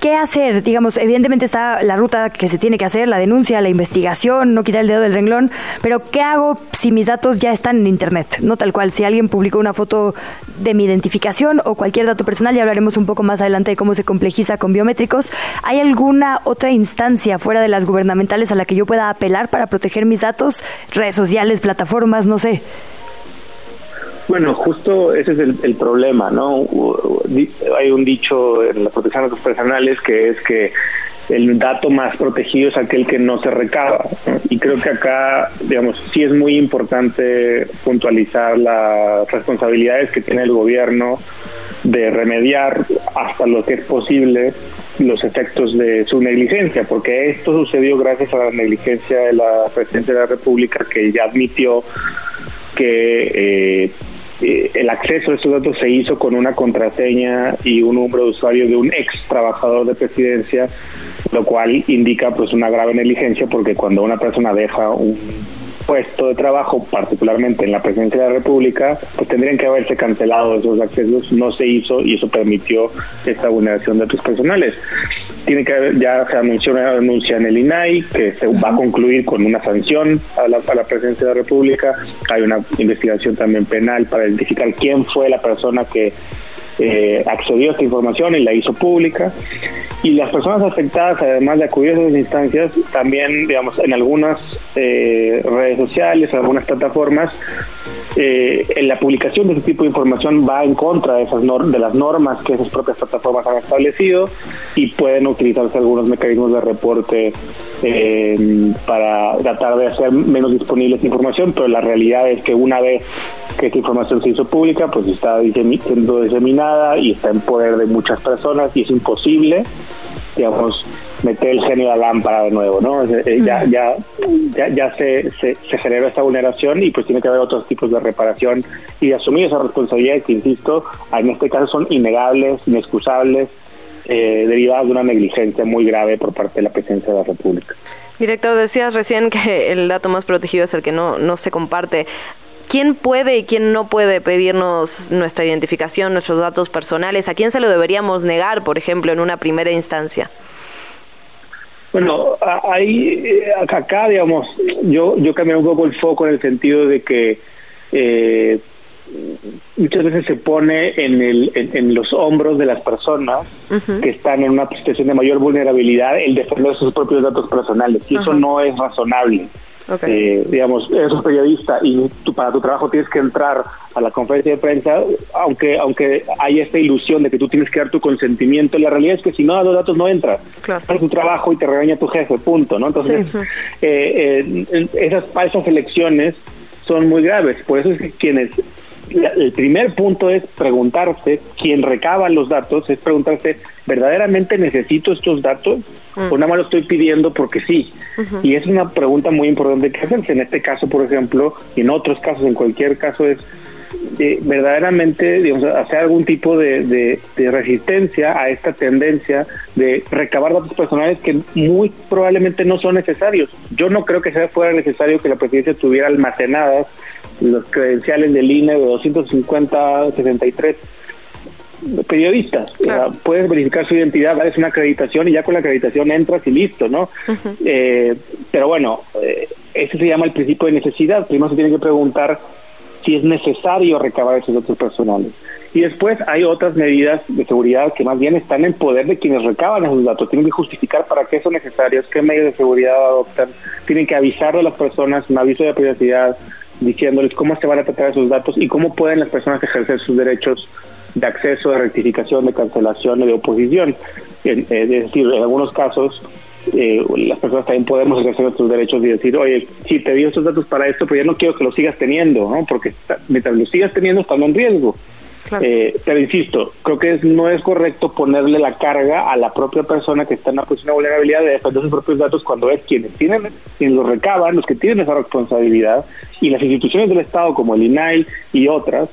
¿Qué hacer? Digamos, evidentemente está la ruta que se tiene que hacer, la denuncia, la investigación, no quitar el dedo del renglón, pero ¿qué hago si mis datos ya están en Internet? No tal cual, si alguien publicó una foto de mi identificación o cualquier dato personal, ya hablaremos un poco más adelante de cómo se complejiza con biométricos. ¿Hay alguna otra instancia fuera de las gubernamentales a la que yo pueda apelar para proteger mis datos? Redes sociales, plataformas, no sé. Bueno, justo ese es el, problema, ¿no? Hay un dicho en la protección de datos personales que es que el dato más protegido es aquel que no se recaba. Y creo que acá, digamos, sí es muy importante puntualizar las responsabilidades que tiene el gobierno de remediar hasta lo que es posible los efectos de su negligencia, porque esto sucedió gracias a la negligencia de la Presidencia de la República que ya admitió que eh, eh, el acceso a estos datos se hizo con una contraseña y un número de usuario de un ex trabajador de presidencia, lo cual indica pues una grave negligencia porque cuando una persona deja un puesto de trabajo, particularmente en la presidencia de la República, pues tendrían que haberse cancelado esos accesos, no se hizo y eso permitió esta vulneración de datos personales. Tiene que haber, ya se anunció una denuncia en el INAI que se va a concluir con una sanción a la, a la presidencia de la República. Hay una investigación también penal para identificar quién fue la persona que eh, accedió a esta información y la hizo pública. Y las personas afectadas, además de acudir a esas instancias, también, digamos, en algunas eh, redes sociales, en algunas plataformas, eh, en la publicación de ese tipo de información va en contra de, esas de las normas que esas propias plataformas han establecido y pueden utilizarse algunos mecanismos de reporte eh, para tratar de hacer menos disponible esta información, pero la realidad es que una vez que esta información se hizo pública, pues está siendo diseminada y está en poder de muchas personas y es imposible, digamos, meter el genio a la lámpara de nuevo, ¿no? Eh, ya, ya, ya, ya se, se, se, generó esta vulneración y pues tiene que haber otros tipos de reparación y asumir esas responsabilidades que, insisto, en este caso son innegables, inexcusables, eh, derivadas de una negligencia muy grave por parte de la presidencia de la República. Director, decías recién que el dato más protegido es el que no, no se comparte. ¿Quién puede y quién no puede pedirnos nuestra identificación, nuestros datos personales? ¿A quién se lo deberíamos negar, por ejemplo, en una primera instancia? Bueno, hay eh, acá, digamos, yo yo cambié un poco el foco en el sentido de que eh, muchas veces se pone en, el, en, los hombros de las personas que están en una situación de mayor vulnerabilidad el defender sus propios datos personales y eso no es razonable. Eh, digamos, eres un periodista y tú, para tu trabajo tienes que entrar a la conferencia de prensa, aunque aunque hay esta ilusión de que tú tienes que dar tu consentimiento, la realidad es que si no das los datos no entras. Claro. tu trabajo y te regaña tu jefe, punto, ¿no? Entonces, eh, eh, esas falsas elecciones son muy graves. Por eso es que quienes el primer punto es preguntarse, quien recaba los datos, es preguntarse, ¿verdaderamente necesito estos datos? ¿O nada más lo estoy pidiendo porque sí? Y es una pregunta muy importante que hacerse. En este caso, por ejemplo, y en otros casos, en cualquier caso, es eh, verdaderamente digamos, hacer algún tipo de, de, resistencia a esta tendencia de recabar datos personales que muy probablemente no son necesarios. Yo no creo que sea fuera necesario que la presidencia tuviera almacenadas los credenciales del INE de 250, 63 periodistas. puedes verificar su identidad, darles una acreditación y ya con la acreditación entras y listo, ¿no? eh, pero bueno, eh, ese se llama el principio de necesidad. Primero se tiene que preguntar si es necesario recabar esos datos personales. Y después hay otras medidas de seguridad que más bien están en poder de quienes recaban esos datos. Tienen que justificar para qué son necesarios, qué medios de seguridad adoptan. Tienen que avisarle a las personas un aviso de privacidad diciéndoles cómo se van a tratar esos datos y cómo pueden las personas ejercer sus derechos de acceso, de rectificación, de cancelación y de oposición. Es decir, en algunos casos eh, las personas también podemos ejercer nuestros derechos y decir, oye, si te dio estos datos para esto, pero ya no quiero que los sigas teniendo, ¿no? porque mientras los sigas teniendo están en riesgo. Eh, pero insisto, creo que no es correcto ponerle la carga a la propia persona que está en una posición de vulnerabilidad de defender sus propios datos cuando es quienes tienen, quienes los recaban, los que tienen esa responsabilidad, y las instituciones del Estado como el INAI y otras,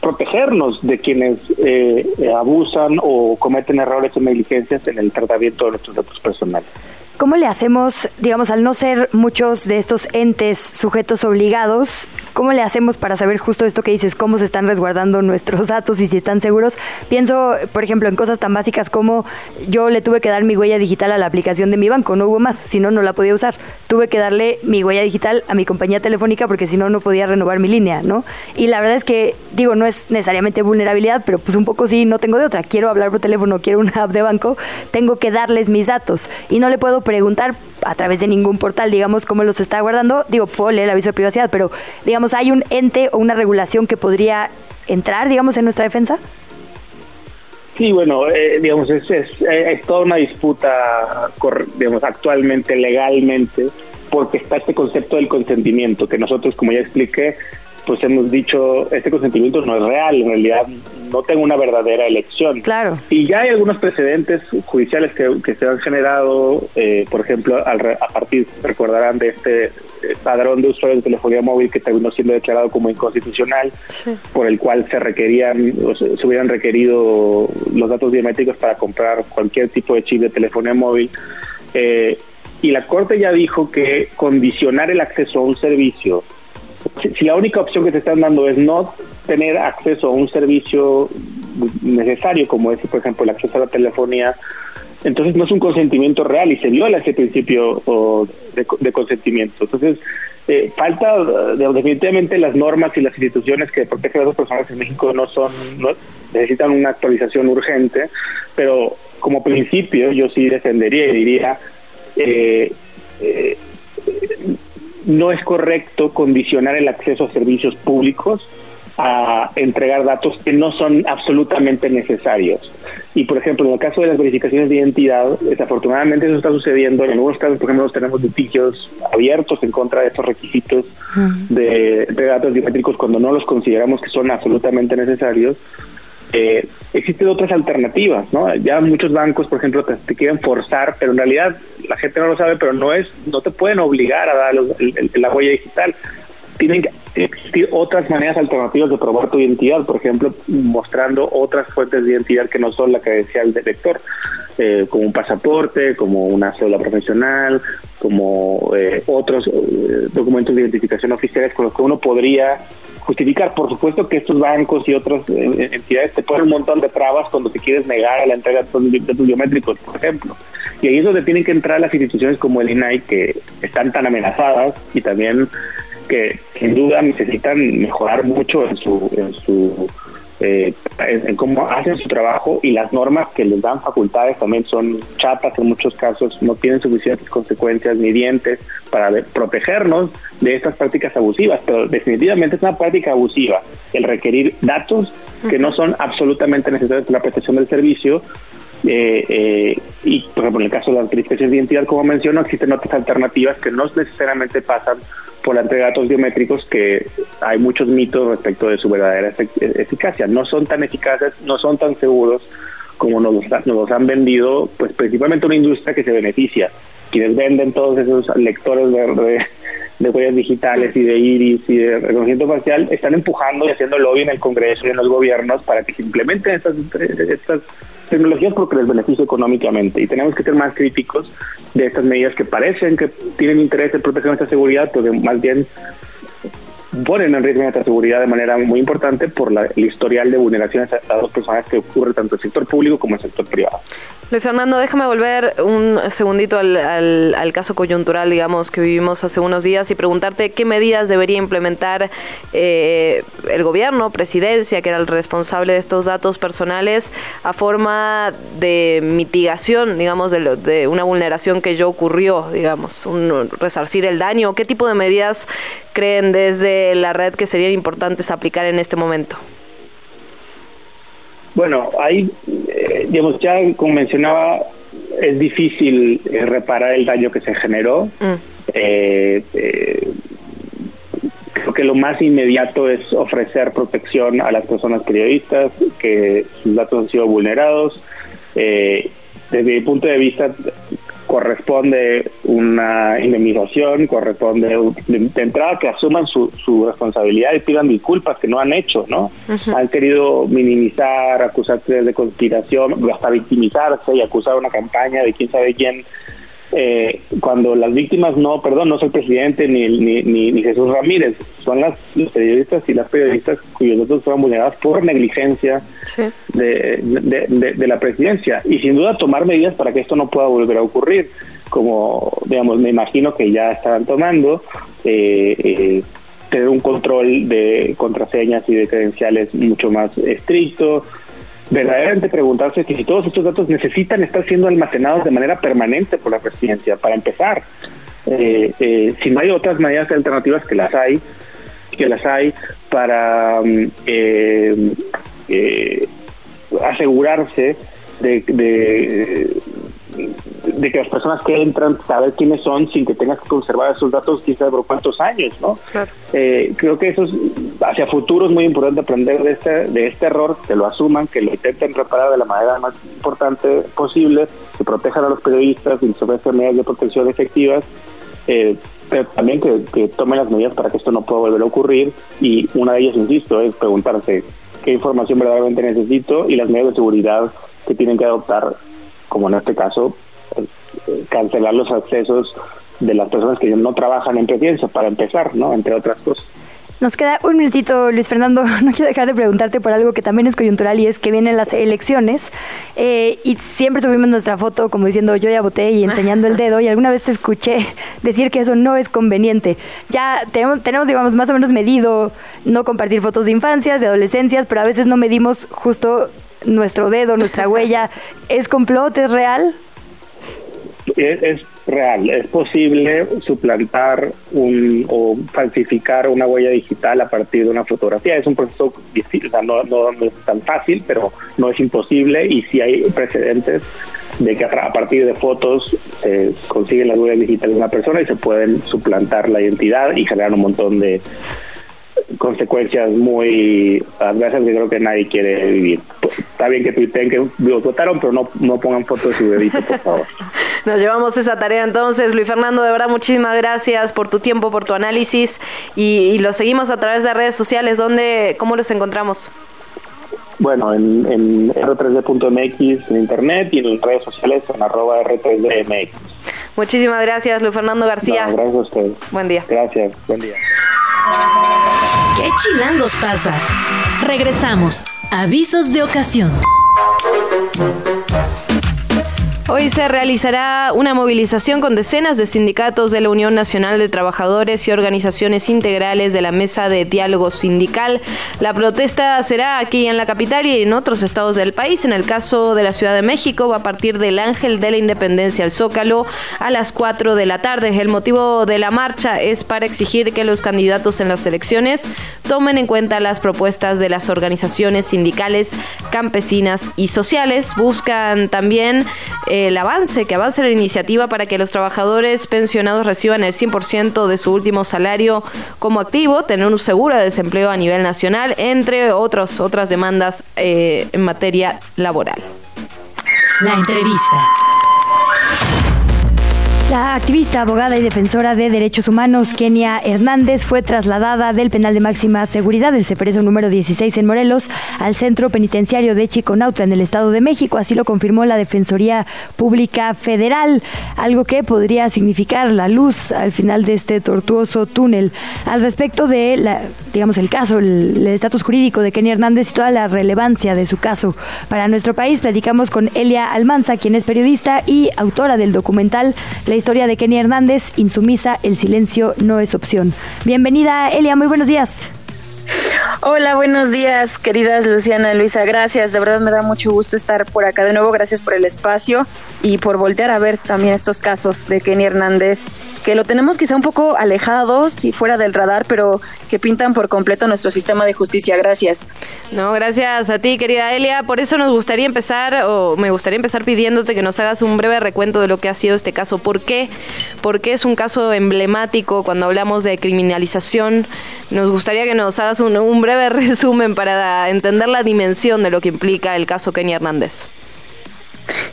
protegernos de quienes eh, abusan o cometen errores o negligencias en el tratamiento de nuestros datos personales. ¿Cómo le hacemos, digamos, al no ser muchos de estos entes sujetos obligados, cómo le hacemos para saber justo esto que dices, cómo se están resguardando nuestros datos y si están seguros? Pienso, por ejemplo, en cosas tan básicas como yo le tuve que dar mi huella digital a la aplicación de mi banco, no hubo más, si no, no la podía usar. Tuve que darle mi huella digital a mi compañía telefónica porque si no, no podía renovar mi línea, ¿no? Y la verdad es que, digo, no es necesariamente vulnerabilidad, pero pues un poco sí, no tengo de otra. Quiero hablar por teléfono, quiero una app de banco, tengo que darles mis datos y no le puedo preguntar a través de ningún portal, digamos, cómo los está guardando. Digo, puedo leer el aviso de privacidad, pero digamos, ¿hay un ente o una regulación que podría entrar, digamos, en nuestra defensa? Sí, bueno, eh, digamos, es, es, toda una disputa, digamos, actualmente, legalmente, porque está este concepto del consentimiento, que nosotros, como ya expliqué, pues hemos dicho, este consentimiento no es real, en realidad no tengo una verdadera elección. Claro. Y ya hay algunos precedentes judiciales que, se han generado, eh, por ejemplo, a partir, recordarán, de este eh, padrón de usuarios de telefonía móvil que terminó siendo declarado como inconstitucional, por el cual se requerían, o se, hubieran requerido los datos biométricos para comprar cualquier tipo de chip de telefonía móvil. Eh, y la Corte ya dijo que condicionar el acceso a un servicio si, la única opción que te están dando es no tener acceso a un servicio necesario, como es, por ejemplo, el acceso a la telefonía, entonces no es un consentimiento real y se viola ese principio de, consentimiento. Entonces, eh, falta definitivamente las normas y las instituciones que protegen a las personas en México no son, necesitan una actualización urgente, pero como principio yo sí defendería y diría, eh, eh, no es correcto condicionar el acceso a servicios públicos a entregar datos que no son absolutamente necesarios. Y, por ejemplo, en el caso de las verificaciones de identidad, desafortunadamente eso está sucediendo. En algunos casos, por ejemplo, tenemos litigios abiertos en contra de estos requisitos de, de datos biométricos cuando no los consideramos que son absolutamente necesarios. Eh, existen otras alternativas, ¿no? Ya muchos bancos, por ejemplo, te, quieren forzar, pero en realidad la gente no lo sabe, pero no es, no te pueden obligar a dar la huella digital. Tienen que existir otras maneras alternativas de probar tu identidad, por ejemplo, mostrando otras fuentes de identidad que no son la credencial del lector, eh, como un pasaporte, como una cédula profesional, como eh, otros eh, documentos de identificación oficiales con los que uno podría justificar. Por supuesto que estos bancos y otras entidades te ponen un montón de trabas cuando te quieres negar a la entrega de tus biométricos, por ejemplo. Y ahí es donde tienen que entrar las instituciones como el INAI que están tan amenazadas y también que sin duda necesitan mejorar mucho en su, en su eh, en, cómo hacen su trabajo y las normas que les dan facultades también son chatas en muchos casos, no tienen suficientes consecuencias ni dientes para protegernos de estas prácticas abusivas, pero definitivamente es una práctica abusiva el requerir datos que no son absolutamente necesarios para la prestación del servicio eh, eh, y, por ejemplo, en el caso de la verificación de identidad, como menciono, existen otras alternativas que no necesariamente pasan por la entrega de datos biométricos, que hay muchos mitos respecto de su verdadera eficacia. No son tan eficaces, no son tan seguros como nos, nos los han vendido, pues principalmente una industria que se beneficia. Quienes venden todos esos lectores de, de huellas digitales y de iris y de reconocimiento facial están empujando y haciendo lobby en el Congreso y en los gobiernos para que se implementen estas, estas tecnologías porque les beneficia económicamente. Y tenemos que ser más críticos de estas medidas que parecen que tienen interés en proteger nuestra seguridad, pero más bien ponen en riesgo nuestra seguridad de manera muy importante por la, el historial de vulneraciones a, dos personas que ocurre tanto en el sector público como en el sector privado. Luis Fernando, déjame volver un segundito al, al, caso coyuntural, digamos, que vivimos hace unos días y preguntarte qué medidas debería implementar eh, el gobierno, presidencia, que era el responsable de estos datos personales, a forma de mitigación, digamos, de, de una vulneración que ya ocurrió, digamos, un, resarcir el daño. ¿Qué tipo de medidas creen desde la red que serían importantes aplicar en este momento? Bueno, ahí, eh, digamos, ya como mencionaba, es difícil eh, reparar el daño que se generó. Mm. Eh, creo que lo más inmediato es ofrecer protección a las personas periodistas, que sus datos han sido vulnerados. desde mi punto de vista, corresponde una indemnización, corresponde de, entrada que asuman su, su, responsabilidad y pidan disculpas que no han hecho, ¿no? Han querido minimizar, acusarse de conspiración, hasta victimizarse y acusar una campaña de quién sabe quién eh, cuando las víctimas no, perdón, no soy el presidente ni, ni, ni, Jesús Ramírez, son las, los periodistas y las periodistas cuyos datos fueron vulnerados por negligencia de, de, la presidencia. Y sin duda tomar medidas para que esto no pueda volver a ocurrir, como, digamos, me imagino que ya están tomando. Eh, eh, tener un control de contraseñas y de credenciales mucho más estricto, verdaderamente preguntarse si todos estos datos necesitan estar siendo almacenados de manera permanente por la presidencia, para empezar. Eh, eh, si no hay otras medidas alternativas que las hay, que las hay para mm, eh, asegurarse de, de, de que las personas que entran saber quiénes son sin que tengas que conservar esos datos quizás por cuántos años, ¿no? Eh, creo que eso es, hacia futuro es muy importante aprender de este, de este error, que lo asuman, que lo intenten reparar de la manera más importante posible, que protejan a los periodistas y sobre estas medidas de protección efectivas, eh, pero también que, que tomen las medidas para que esto no pueda volver a ocurrir y una de ellas, insisto, es preguntarse qué información verdaderamente necesito y las medidas de seguridad que tienen que adoptar, como en este caso, cancelar los accesos de las personas que no trabajan en presidencia, para empezar, ¿no? Entre otras cosas. Nos queda un minutito, Luis Fernando. No quiero dejar de preguntarte por algo que también es coyuntural y es que vienen las elecciones eh, y siempre subimos nuestra foto como diciendo yo ya voté y enseñando el dedo y alguna vez te escuché decir que eso no es conveniente. Ya tenemos, tenemos, digamos, más o menos medido no compartir fotos de infancias, de adolescencias, pero a veces no medimos justo nuestro dedo, nuestra huella. ¿Es complot? ¿Es real? es, real, es posible suplantar un, o falsificar una huella digital a partir de una fotografía. Es un proceso difícil, no, no, es tan fácil, pero no es imposible y si hay precedentes de que a partir de fotos se consiguen las huellas digitales de una persona y se pueden suplantar la identidad y generar un montón de consecuencias muy adversas que creo que nadie quiere vivir. Está bien que tuiteen que los votaron, pero no, no pongan fotos de su bebito, por favor. Nos llevamos esa tarea entonces. Luis Fernando, de verdad, muchísimas gracias por tu tiempo, por tu análisis y, y lo seguimos a través de redes sociales. ¿Dónde, ¿Cómo los encontramos? Bueno, en, en r3d.mx en internet y en redes sociales en arroba r3dmx. Muchísimas gracias, Luis Fernando García. gracias a usted. Buen día. Gracias, buen día. ¿Qué chilangos pasa? Regresamos. Avisos de ocasión. Hoy se realizará una movilización con decenas de sindicatos de la Unión Nacional de Trabajadores y organizaciones integrales de la Mesa de Diálogo Sindical. La protesta será aquí en la capital y en otros estados del país. En el caso de la Ciudad de México va a partir del Ángel de la Independencia al Zócalo a las 4 de la tarde. El motivo de la marcha es para exigir que los candidatos en las elecciones tomen en cuenta las propuestas de las organizaciones sindicales, campesinas y sociales. Buscan también el avance, que avance la iniciativa para que los trabajadores pensionados reciban el 100% de su último salario como activo, tener un seguro de desempleo a nivel nacional, entre otras otras demandas eh, en materia laboral. La entrevista. La activista, abogada y defensora de derechos humanos Kenia Hernández fue trasladada del penal de máxima seguridad del Ceferezo número 16 en Morelos al centro penitenciario de Chiconautla en el Estado de México. Así lo confirmó la Defensoría Pública Federal, algo que podría significar la luz al final de este tortuoso túnel. Al respecto de digamos el caso, el estatus jurídico de Kenia Hernández y toda la relevancia de su caso para nuestro país, platicamos con Elia Almanza, quien es periodista y autora del documental La historia de Kenny Hernández, insumisa, el silencio no es opción. Bienvenida, Elia, muy buenos días. Hola, buenos días, queridas Luciana Luisa. Gracias, de verdad me da mucho gusto estar por acá de nuevo. Gracias por el espacio y por voltear a ver también estos casos de Kenny Hernández, que lo tenemos quizá un poco alejados y fuera del radar, pero que pintan por completo nuestro sistema de justicia. Gracias. No, gracias a ti, querida Elia. Por eso nos gustaría empezar, o me gustaría empezar pidiéndote que nos hagas un breve recuento de lo que ha sido este caso. ¿Por qué? Porque es un caso emblemático cuando hablamos de criminalización. Nos gustaría que nos hagas un, breve resumen para entender la dimensión de lo que implica el caso Kenny Hernández.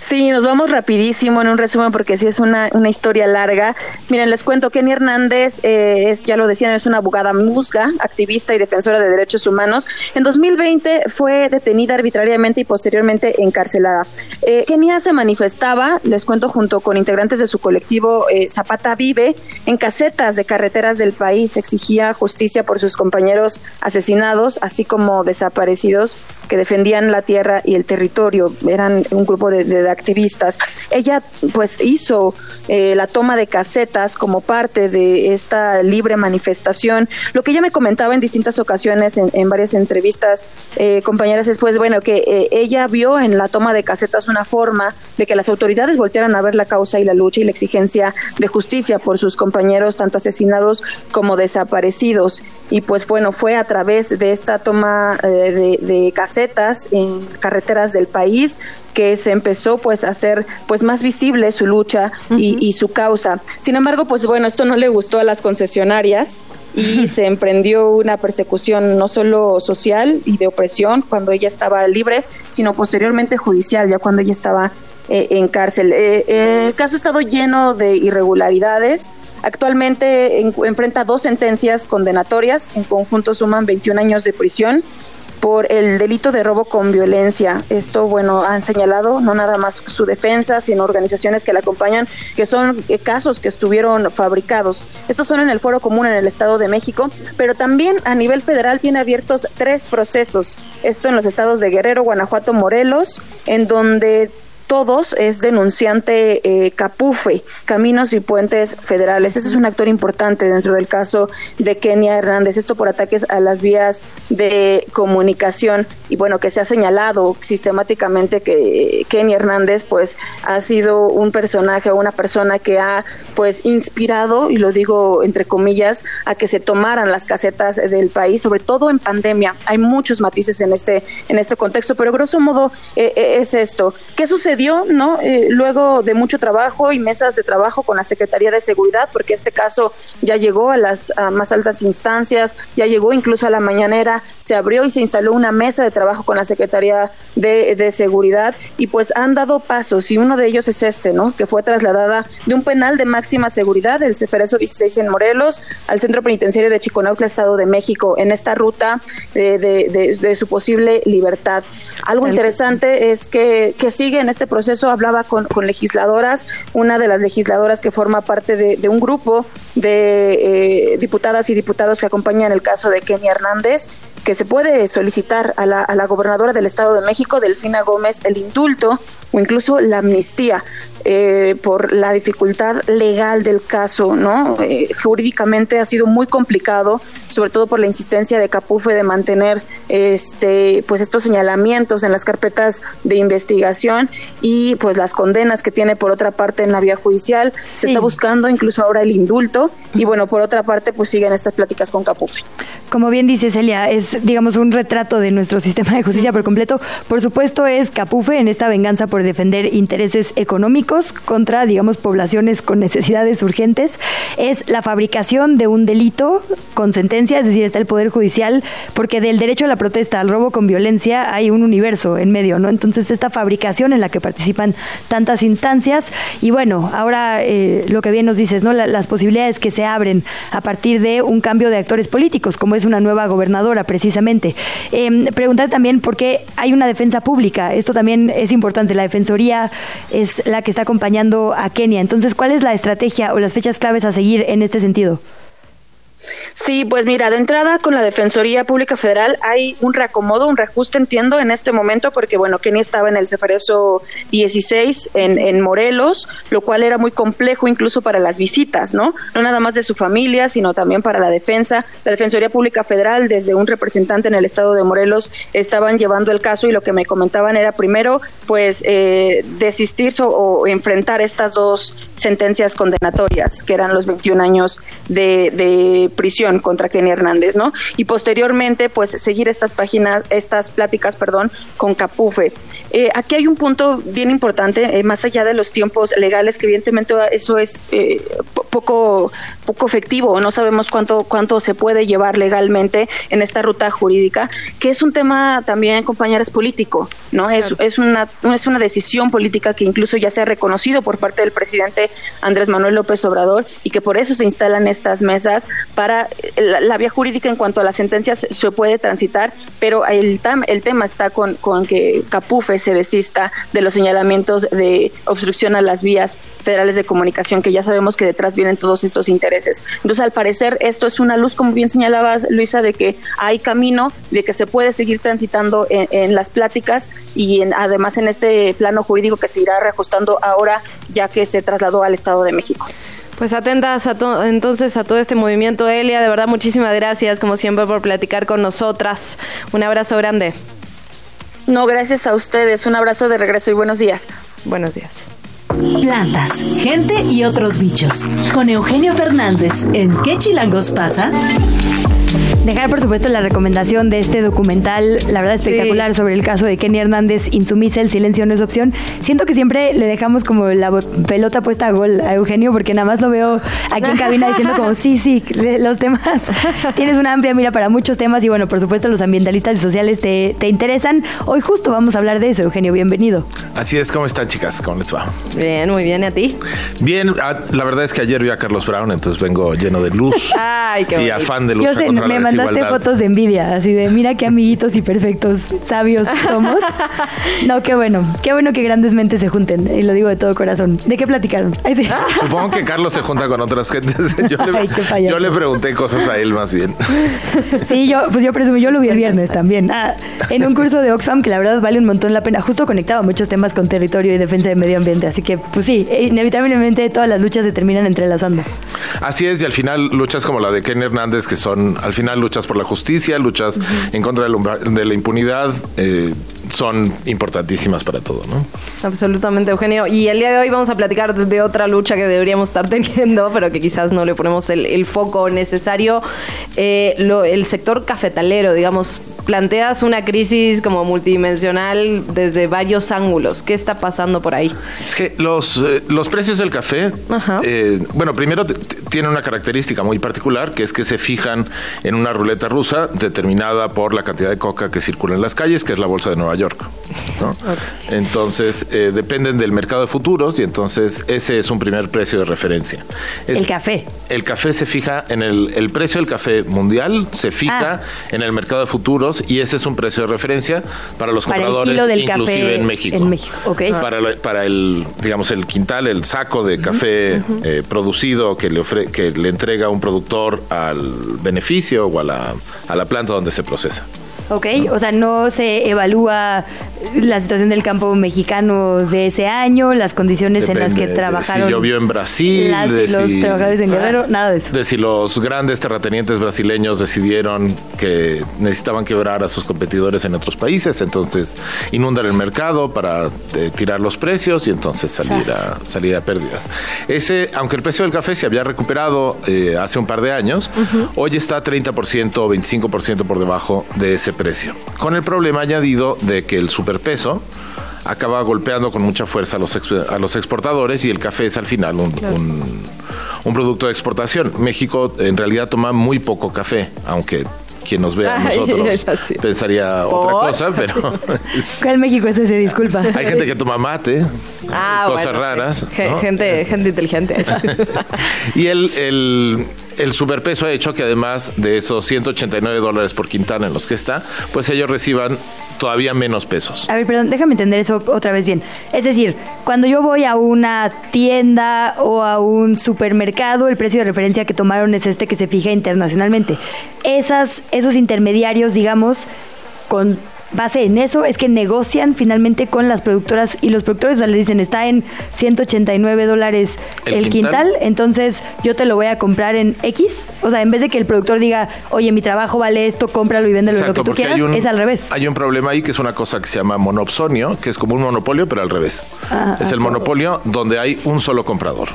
Sí, nos vamos rapidísimo en un resumen porque sí es una, una historia larga. Miren, les cuento, Kenny Hernández eh, es, ya lo decían, es una abogada musga, activista y defensora de derechos humanos. En 2020 fue detenida arbitrariamente y posteriormente encarcelada. Eh, Kenia se manifestaba, les cuento, junto con integrantes de su colectivo eh, Zapata Vive, en casetas de carreteras del país. Exigía justicia por sus compañeros asesinados, así como desaparecidos que defendían la tierra y el territorio. Eran un grupo de de, activistas. Ella pues hizo eh, la toma de casetas como parte de esta libre manifestación. Lo que ella me comentaba en distintas ocasiones, en, varias entrevistas, eh, compañeras, es pues bueno, que eh, ella vio en la toma de casetas una forma de que las autoridades voltearan a ver la causa y la lucha y la exigencia de justicia por sus compañeros, tanto asesinados como desaparecidos. Y pues bueno, fue a través de esta toma de, de casetas en carreteras del país que se empezó pues hacer pues más visible su lucha y, su causa. Sin embargo, pues bueno, esto no le gustó a las concesionarias y se emprendió una persecución no solo social y de opresión cuando ella estaba libre, sino posteriormente judicial, ya cuando ella estaba eh, en cárcel. Eh, eh, el caso ha estado lleno de irregularidades. Actualmente enfrenta dos sentencias condenatorias, en conjunto suman 21 años de prisión por el delito de robo con violencia. Esto, bueno, han señalado no nada más su defensa, sino organizaciones que la acompañan, que son eh, casos que estuvieron fabricados. Estos son en el Foro Común en el Estado de México, pero también a nivel federal tiene abiertos tres procesos. Esto en los estados de Guerrero, Guanajuato, Morelos, en donde todos es denunciante eh, Capufe, Caminos y Puentes Federales. Ese es un actor importante dentro del caso de Kenia Hernández. Esto por ataques a las vías de comunicación y bueno, que se ha señalado sistemáticamente que Kenia Hernández pues ha sido un personaje o una persona que ha pues inspirado, y lo digo entre comillas, a que se tomaran las casetas del país, sobre todo en pandemia. Hay muchos matices en este, en este contexto, pero grosso modo eh, eh, es esto. ¿Qué sucedió? ¿No? Eh, luego de mucho trabajo y mesas de trabajo con la Secretaría de Seguridad, porque este caso ya llegó a las más altas instancias, ya llegó incluso a la mañanera, se abrió y se instaló una mesa de trabajo con la Secretaría de, Seguridad y pues han dado pasos y uno de ellos es este, ¿no? Que fue trasladada de un penal de máxima seguridad, el Ceferezo 16 en Morelos, al Centro Penitenciario de Chiconautla, Estado de México, en esta ruta de, de, su posible libertad. Algo interesante es que, que sigue en este proceso hablaba con, legisladoras, una de las legisladoras que forma parte de, un grupo de eh, diputadas y diputados que acompañan el caso de Kenny Hernández que se puede solicitar a la, a la gobernadora del Estado de México, Delfina Gómez, el indulto o incluso la amnistía. Eh, por la dificultad legal del caso, ¿no? Eh, jurídicamente ha sido muy complicado, sobre todo por la insistencia de Capufe de mantener este, pues estos señalamientos en las carpetas de investigación y pues las condenas que tiene por otra parte en la vía judicial. Se está buscando incluso ahora el indulto y bueno, por otra parte pues siguen estas pláticas con Capufe. Como bien dice Celia, es digamos un retrato de nuestro sistema de justicia por completo. Por supuesto es Capufe en esta venganza por defender intereses económicos contra, digamos, poblaciones con necesidades urgentes, es la fabricación de un delito con sentencia, es decir, está el Poder Judicial, porque del derecho a la protesta al robo con violencia hay un universo en medio, ¿no? Entonces, esta fabricación en la que participan tantas instancias, y bueno, ahora eh, lo que bien nos dices, ¿no? las posibilidades que se abren a partir de un cambio de actores políticos, como es una nueva gobernadora, precisamente. Eh, preguntar también por qué hay una defensa pública. Esto también es importante. La Defensoría es la que está acompañando a Kenia. Entonces, ¿cuál es la estrategia o las fechas claves a seguir en este sentido? Sí, pues mira, de entrada con la Defensoría Pública Federal hay un reacomodo, un reajuste, entiendo, en este momento, porque bueno, Kenia estaba en el Ceferezo 16 en, en Morelos, lo cual era muy complejo incluso para las visitas, ¿no? No nada más de su familia, sino también para la defensa. La Defensoría Pública Federal, desde un representante en el estado de Morelos, estaban llevando el caso y lo que me comentaban era primero, pues, eh, desistir o, enfrentar estas dos sentencias condenatorias, que eran los 21 años de, de prisión contra Kenny Hernández, ¿no? Y posteriormente, pues seguir estas páginas, estas pláticas, perdón, con Capufe. Eh, aquí hay un punto bien importante, eh, más allá de los tiempos legales, que evidentemente eso es eh, poco, poco efectivo, no sabemos cuánto, cuánto se puede llevar legalmente en esta ruta jurídica, que es un tema también, compañeras, político, ¿no? Es, es, una, es una decisión política que incluso ya se ha reconocido por parte del presidente Andrés Manuel López Obrador y que por eso se instalan estas mesas para la, vía jurídica en cuanto a las sentencias se puede transitar, pero el, tema está con, que Capufe se desista de los señalamientos de obstrucción a las vías federales de comunicación, que ya sabemos que detrás vienen todos estos intereses. Entonces, al parecer, esto es una luz, como bien señalabas, Luisa, de que hay camino, de que se puede seguir transitando en, las pláticas y en, además en este plano jurídico que se irá reajustando ahora, ya que se trasladó al Estado de México. Pues atentas a entonces a todo este movimiento, Elia. De verdad, muchísimas gracias, como siempre, por platicar con nosotras. Un abrazo grande. No, gracias a ustedes. Un abrazo de regreso y buenos días. Buenos días. Plantas, gente y otros bichos. Con Eugenio Fernández en ¿Qué chilangos pasa? Dejar, por supuesto, la recomendación de este documental, la verdad espectacular, sobre el caso de Kenny Hernández, Insumisa, el silencio no es opción. Siento que siempre le dejamos como la pelota puesta a gol a Eugenio, porque nada más lo veo aquí en cabina diciendo como, sí, sí, los temas, tienes una amplia mira para muchos temas y bueno, por supuesto, los ambientalistas y sociales te, te interesan. Hoy justo vamos a hablar de eso, Eugenio, bienvenido. Así es, ¿cómo están, chicas? ¿Cómo les va? Bien, muy bien, ¿y a ti? Bien, ah, la verdad es que ayer vi a Carlos Brown, entonces vengo lleno de luz Ay, qué y afán de lucha contra la mandaste fotos de envidia, así de mira qué amiguitos y perfectos, sabios somos. No, qué bueno, qué bueno que grandes mentes se junten, y lo digo de todo corazón. ¿De qué platicaron? Supongo que Carlos se junta con otras gentes. Yo le, pregunté cosas a él más bien. Sí, yo, pues yo presumo, yo lo vi el viernes también. Ah, en un curso de Oxfam que la verdad vale un montón la pena. Justo conectaba muchos temas con territorio y defensa de medio ambiente. Así que, pues sí, inevitablemente todas las luchas se terminan entrelazando. Así es, y al final luchas como la de Ken Hernández, que son al final luchas por la justicia, luchas en contra de la impunidad, eh, son importantísimas para todo, ¿no? Absolutamente, Eugenio. Y el día de hoy vamos a platicar de otra lucha que deberíamos estar teniendo, pero que quizás no le ponemos el, foco necesario. Eh, el sector cafetalero, digamos, planteas una crisis como multidimensional desde varios ángulos. ¿Qué está pasando por ahí? Es que los, eh, los precios del café, bueno, primero tiene una característica muy particular, que es que se fijan en una ruleta rusa determinada por la cantidad de coca que circula en las calles, que es la bolsa de Nueva York York. ¿no? Entonces, eh, dependen del mercado de futuros y entonces ese es un primer precio de referencia. Es- El café. el café se fija en el, el precio del café mundial, se fija Ah. en el mercado de futuros y ese es un precio de referencia para los Para compradores, del inclusive en México. en México, ok. Para, para el, digamos, el quintal, el saco de café eh, producido que le, ofre- que le entrega un productor al beneficio o a la, a la planta donde se procesa. Ok, o sea, no se evalúa la situación del campo mexicano de ese año, las condiciones en las Depende que de trabajaron. si llovió en Brasil, las de los si- trabajadores en Guerrero, nada de eso. de si los grandes terratenientes brasileños decidieron que necesitaban quebrar a sus competidores en otros países, entonces inundar el mercado para eh, tirar los precios y entonces salir a, salir a pérdidas. Ese, aunque el precio del café se había recuperado eh, hace un par de años, hoy está 30% o 25% por debajo de ese precio. Con el problema añadido de que el superpeso acaba golpeando con mucha fuerza a los, a los exportadores y el café es al final un, un- un producto de exportación. México en realidad toma muy poco café, aunque quien nos vea a nosotros pensaría otra cosa, pero ¿Cuál México es ese? Disculpa. hay gente que toma mate, Ah, cosas bueno, raras. Ge- ¿no? Gente, gente inteligente. Y el, el, el superpeso ha hecho que además de esos 189 dólares por quintana en los que está, pues ellos reciban todavía menos pesos. A ver, perdón, déjame entender eso otra vez bien. Es decir, cuando yo voy a una tienda o a un supermercado, el precio de referencia que tomaron es este que se fija internacionalmente. Esas, esos intermediarios, digamos, con base en eso, es que negocian finalmente con las productoras y los productores o sea, les dicen, está en 189 dólares ¿El el, quintal? quintal, entonces yo te lo voy a comprar en X. O sea, en vez de que el productor diga, oye, mi trabajo vale esto, cómpralo y véndelo lo que tú quieras, un, es al revés. Hay un problema ahí que es una cosa que se llama monopsonio, que es como un monopolio, pero al revés. Ah, es ah, el monopolio donde hay un solo comprador.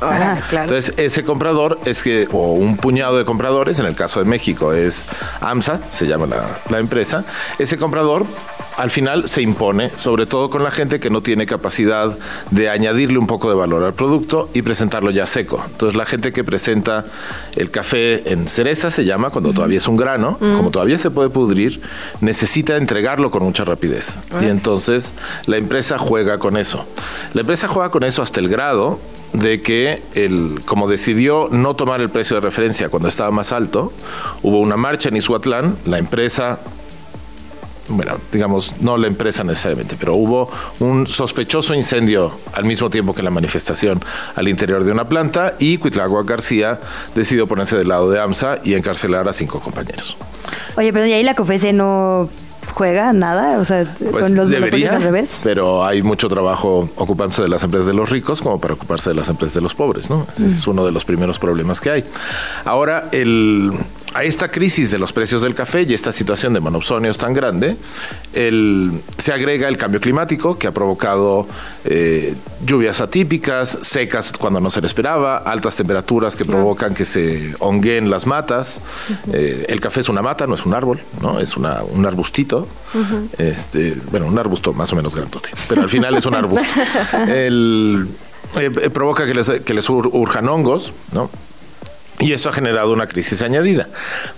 Ah, claro. Entonces, ese comprador es que, o un puñado de compradores, en el caso de México es AMSA, se llama la, la empresa, ese comprador al final se impone, sobre todo con la gente que no tiene capacidad de añadirle un poco de valor al producto y presentarlo ya seco. Entonces, la gente que presenta el café en cereza, se llama, cuando todavía es un grano, como todavía se puede pudrir, necesita entregarlo con mucha rapidez. Y entonces, la empresa juega con eso. La empresa juega con eso hasta el grado de que el, como decidió no tomar el precio de referencia cuando estaba más alto, hubo una marcha en Isuatlán, la empresa bueno, digamos, no la empresa necesariamente, pero hubo un sospechoso incendio al mismo tiempo que la manifestación al interior de una planta y Cuitlagua García decidió ponerse del lado de AMSA y encarcelar a cinco compañeros. Oye, perdón, ¿y ahí la COFESE no juega nada? O sea, Pues con los debería, al revés. pero hay mucho trabajo ocupándose de las empresas de los ricos como para ocuparse de las empresas de los pobres, ¿no? Ese es uno de los primeros problemas que hay. Ahora, el, a esta crisis de los precios del café y esta situación de monopsonios tan grande, el, se agrega el cambio climático que ha provocado eh, lluvias atípicas, secas cuando no se le esperaba, altas temperaturas que provocan que se honguen las matas. Eh, el café es una mata, no es un árbol, ¿no? Es una, un arbustito. Este, bueno, un arbusto más o menos grandote, pero al final es un arbusto. El, eh, eh, provoca que les, que les ur- urjan hongos, ¿no? Y esto ha generado una crisis añadida.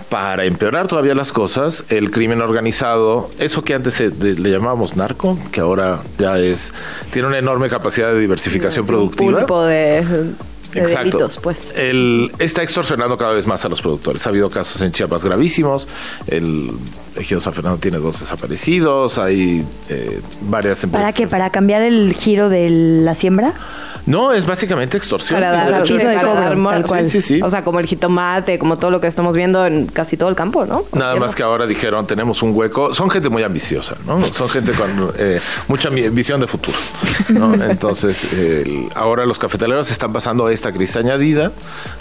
Para empeorar todavía las cosas, el crimen organizado, eso que antes le llamábamos narco, que ahora ya es, tiene una enorme capacidad de diversificación productiva. Pulpo de, de Exacto. delitos, pues. El, está extorsionando cada vez más a los productores. Ha habido casos en Chiapas gravísimos. El Ejido San Fernando tiene dos desaparecidos. Hay eh, varias empresas. ¿Para qué? ¿Para cambiar el giro de la siembra? No, es básicamente extorsión. Para dar, De piso de cobro, Sí, tal cual. Sí, sí. O sea, como el jitomate, como todo lo que estamos viendo en casi todo el campo, ¿no? Nada más que ahora dijeron, tenemos un hueco. Son gente muy ambiciosa, ¿no? Son gente con eh, mucha visión de futuro, ¿no? Entonces, el- ahora los cafetaleros están pasando esta crisis añadida,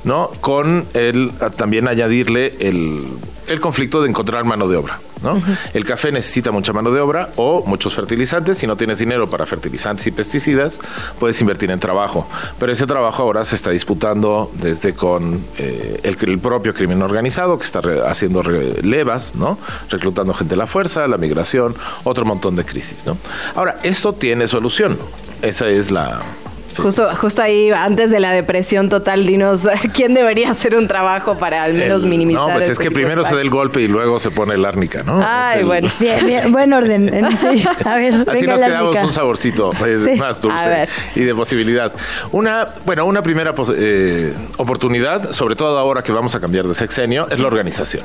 ¿no? Con el también añadirle el, el conflicto de encontrar mano de obra, ¿no? El café necesita mucha mano de obra o muchos fertilizantes. Si no tienes dinero para fertilizantes y pesticidas, puedes invertir en trabajo. Pero ese trabajo ahora se está disputando desde con eh, el, el propio crimen organizado, que está re- haciendo relevas, ¿no? Reclutando gente a la fuerza, la migración, otro montón de crisis, ¿no? Ahora, esto tiene solución. Esa es la, Justo, justo ahí, antes de la depresión total, dinos quién debería hacer un trabajo para al menos El- minimizar. No, pues es que primero se da el golpe y luego se pone el árnica, ¿no? Ay, el- bueno. Bien, bien, buen orden. Sí, a ver, Así venga nos quedamos un saborcito eh, Sí. más dulce y de posibilidad. Una, bueno, una primera eh, oportunidad, sobre todo ahora que vamos a cambiar de sexenio, es la organización.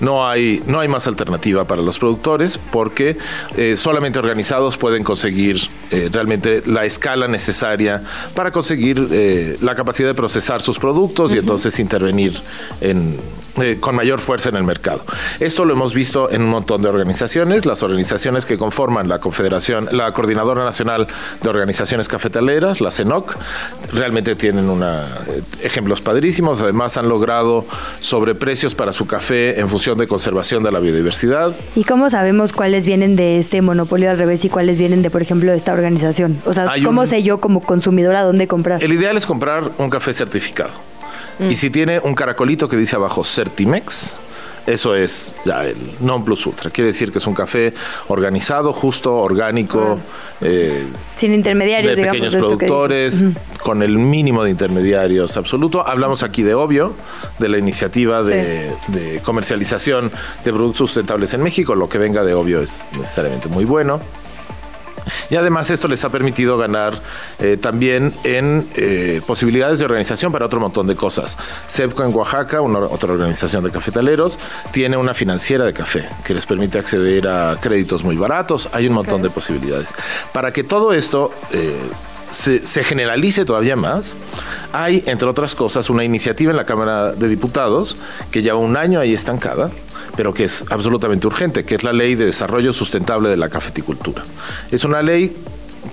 No hay, no hay más alternativa para los productores porque eh, solamente organizados pueden conseguir eh, realmente la escala necesaria para conseguir eh, la capacidad de procesar sus productos y entonces intervenir en, eh, con mayor fuerza en el mercado. Esto lo hemos visto en un montón de organizaciones, las organizaciones que conforman la Confederación, la Coordinadora Nacional de Organizaciones Cafetaleras, la CENOC, realmente tienen una, eh, ejemplos padrísimos, además han logrado sobreprecios para su café en función de conservación de la biodiversidad. ¿Y cómo sabemos cuáles vienen de este monopolio al revés y cuáles vienen de, por ejemplo, de esta organización? O sea, Hay ¿cómo un- sé yo como dónde comprar? El ideal es comprar un café certificado. Y si tiene un caracolito que dice abajo Certimex, eso es ya el non plus ultra. Quiere decir que es un café organizado, justo, orgánico, eh, Sin intermediarios, de digamos. pequeños productores, con el mínimo de intermediarios absoluto. Hablamos aquí de Obvio, de la iniciativa de, de comercialización de productos sustentables en México. Lo que venga de Obvio es necesariamente muy bueno. Y además esto les ha permitido ganar eh, también en eh, posibilidades de organización para otro montón de cosas. CEPCO en Oaxaca, una, otra organización de cafetaleros, tiene una financiera de café que les permite acceder a créditos muy baratos. Hay un montón de posibilidades. Para que todo esto... eh, se, se generalice todavía más, hay, entre otras cosas, una iniciativa en la Cámara de Diputados que lleva un año ahí estancada, pero que es absolutamente urgente, que es la Ley de Desarrollo Sustentable de la Cafeticultura. Es una ley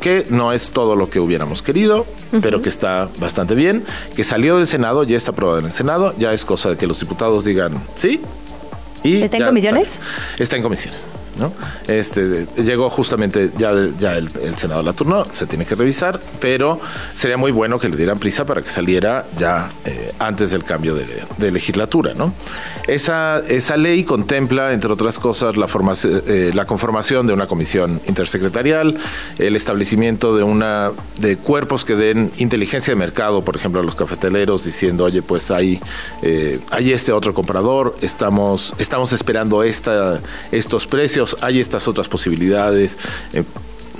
que no es todo lo que hubiéramos querido, pero que está bastante bien, que salió del Senado, ya está aprobada en el Senado, ya es cosa de que los diputados digan sí. Y ¿Está en comisiones? sale. Está en comisiones. ¿No? Este, llegó justamente, ya, el, el Senado la turnó, se tiene que revisar, pero sería muy bueno que le dieran prisa para que saliera ya eh, antes del cambio de, de legislatura. ¿no? Esa, esa ley contempla, entre otras cosas, la, formación, eh, la conformación de una comisión intersecretarial, el establecimiento de, una, de cuerpos que den inteligencia de mercado, por ejemplo, a los cafeteleros, diciendo, oye, pues hay, eh, hay este otro comprador, estamos, estamos esperando esta, estos precios, hay estas otras posibilidades. eh,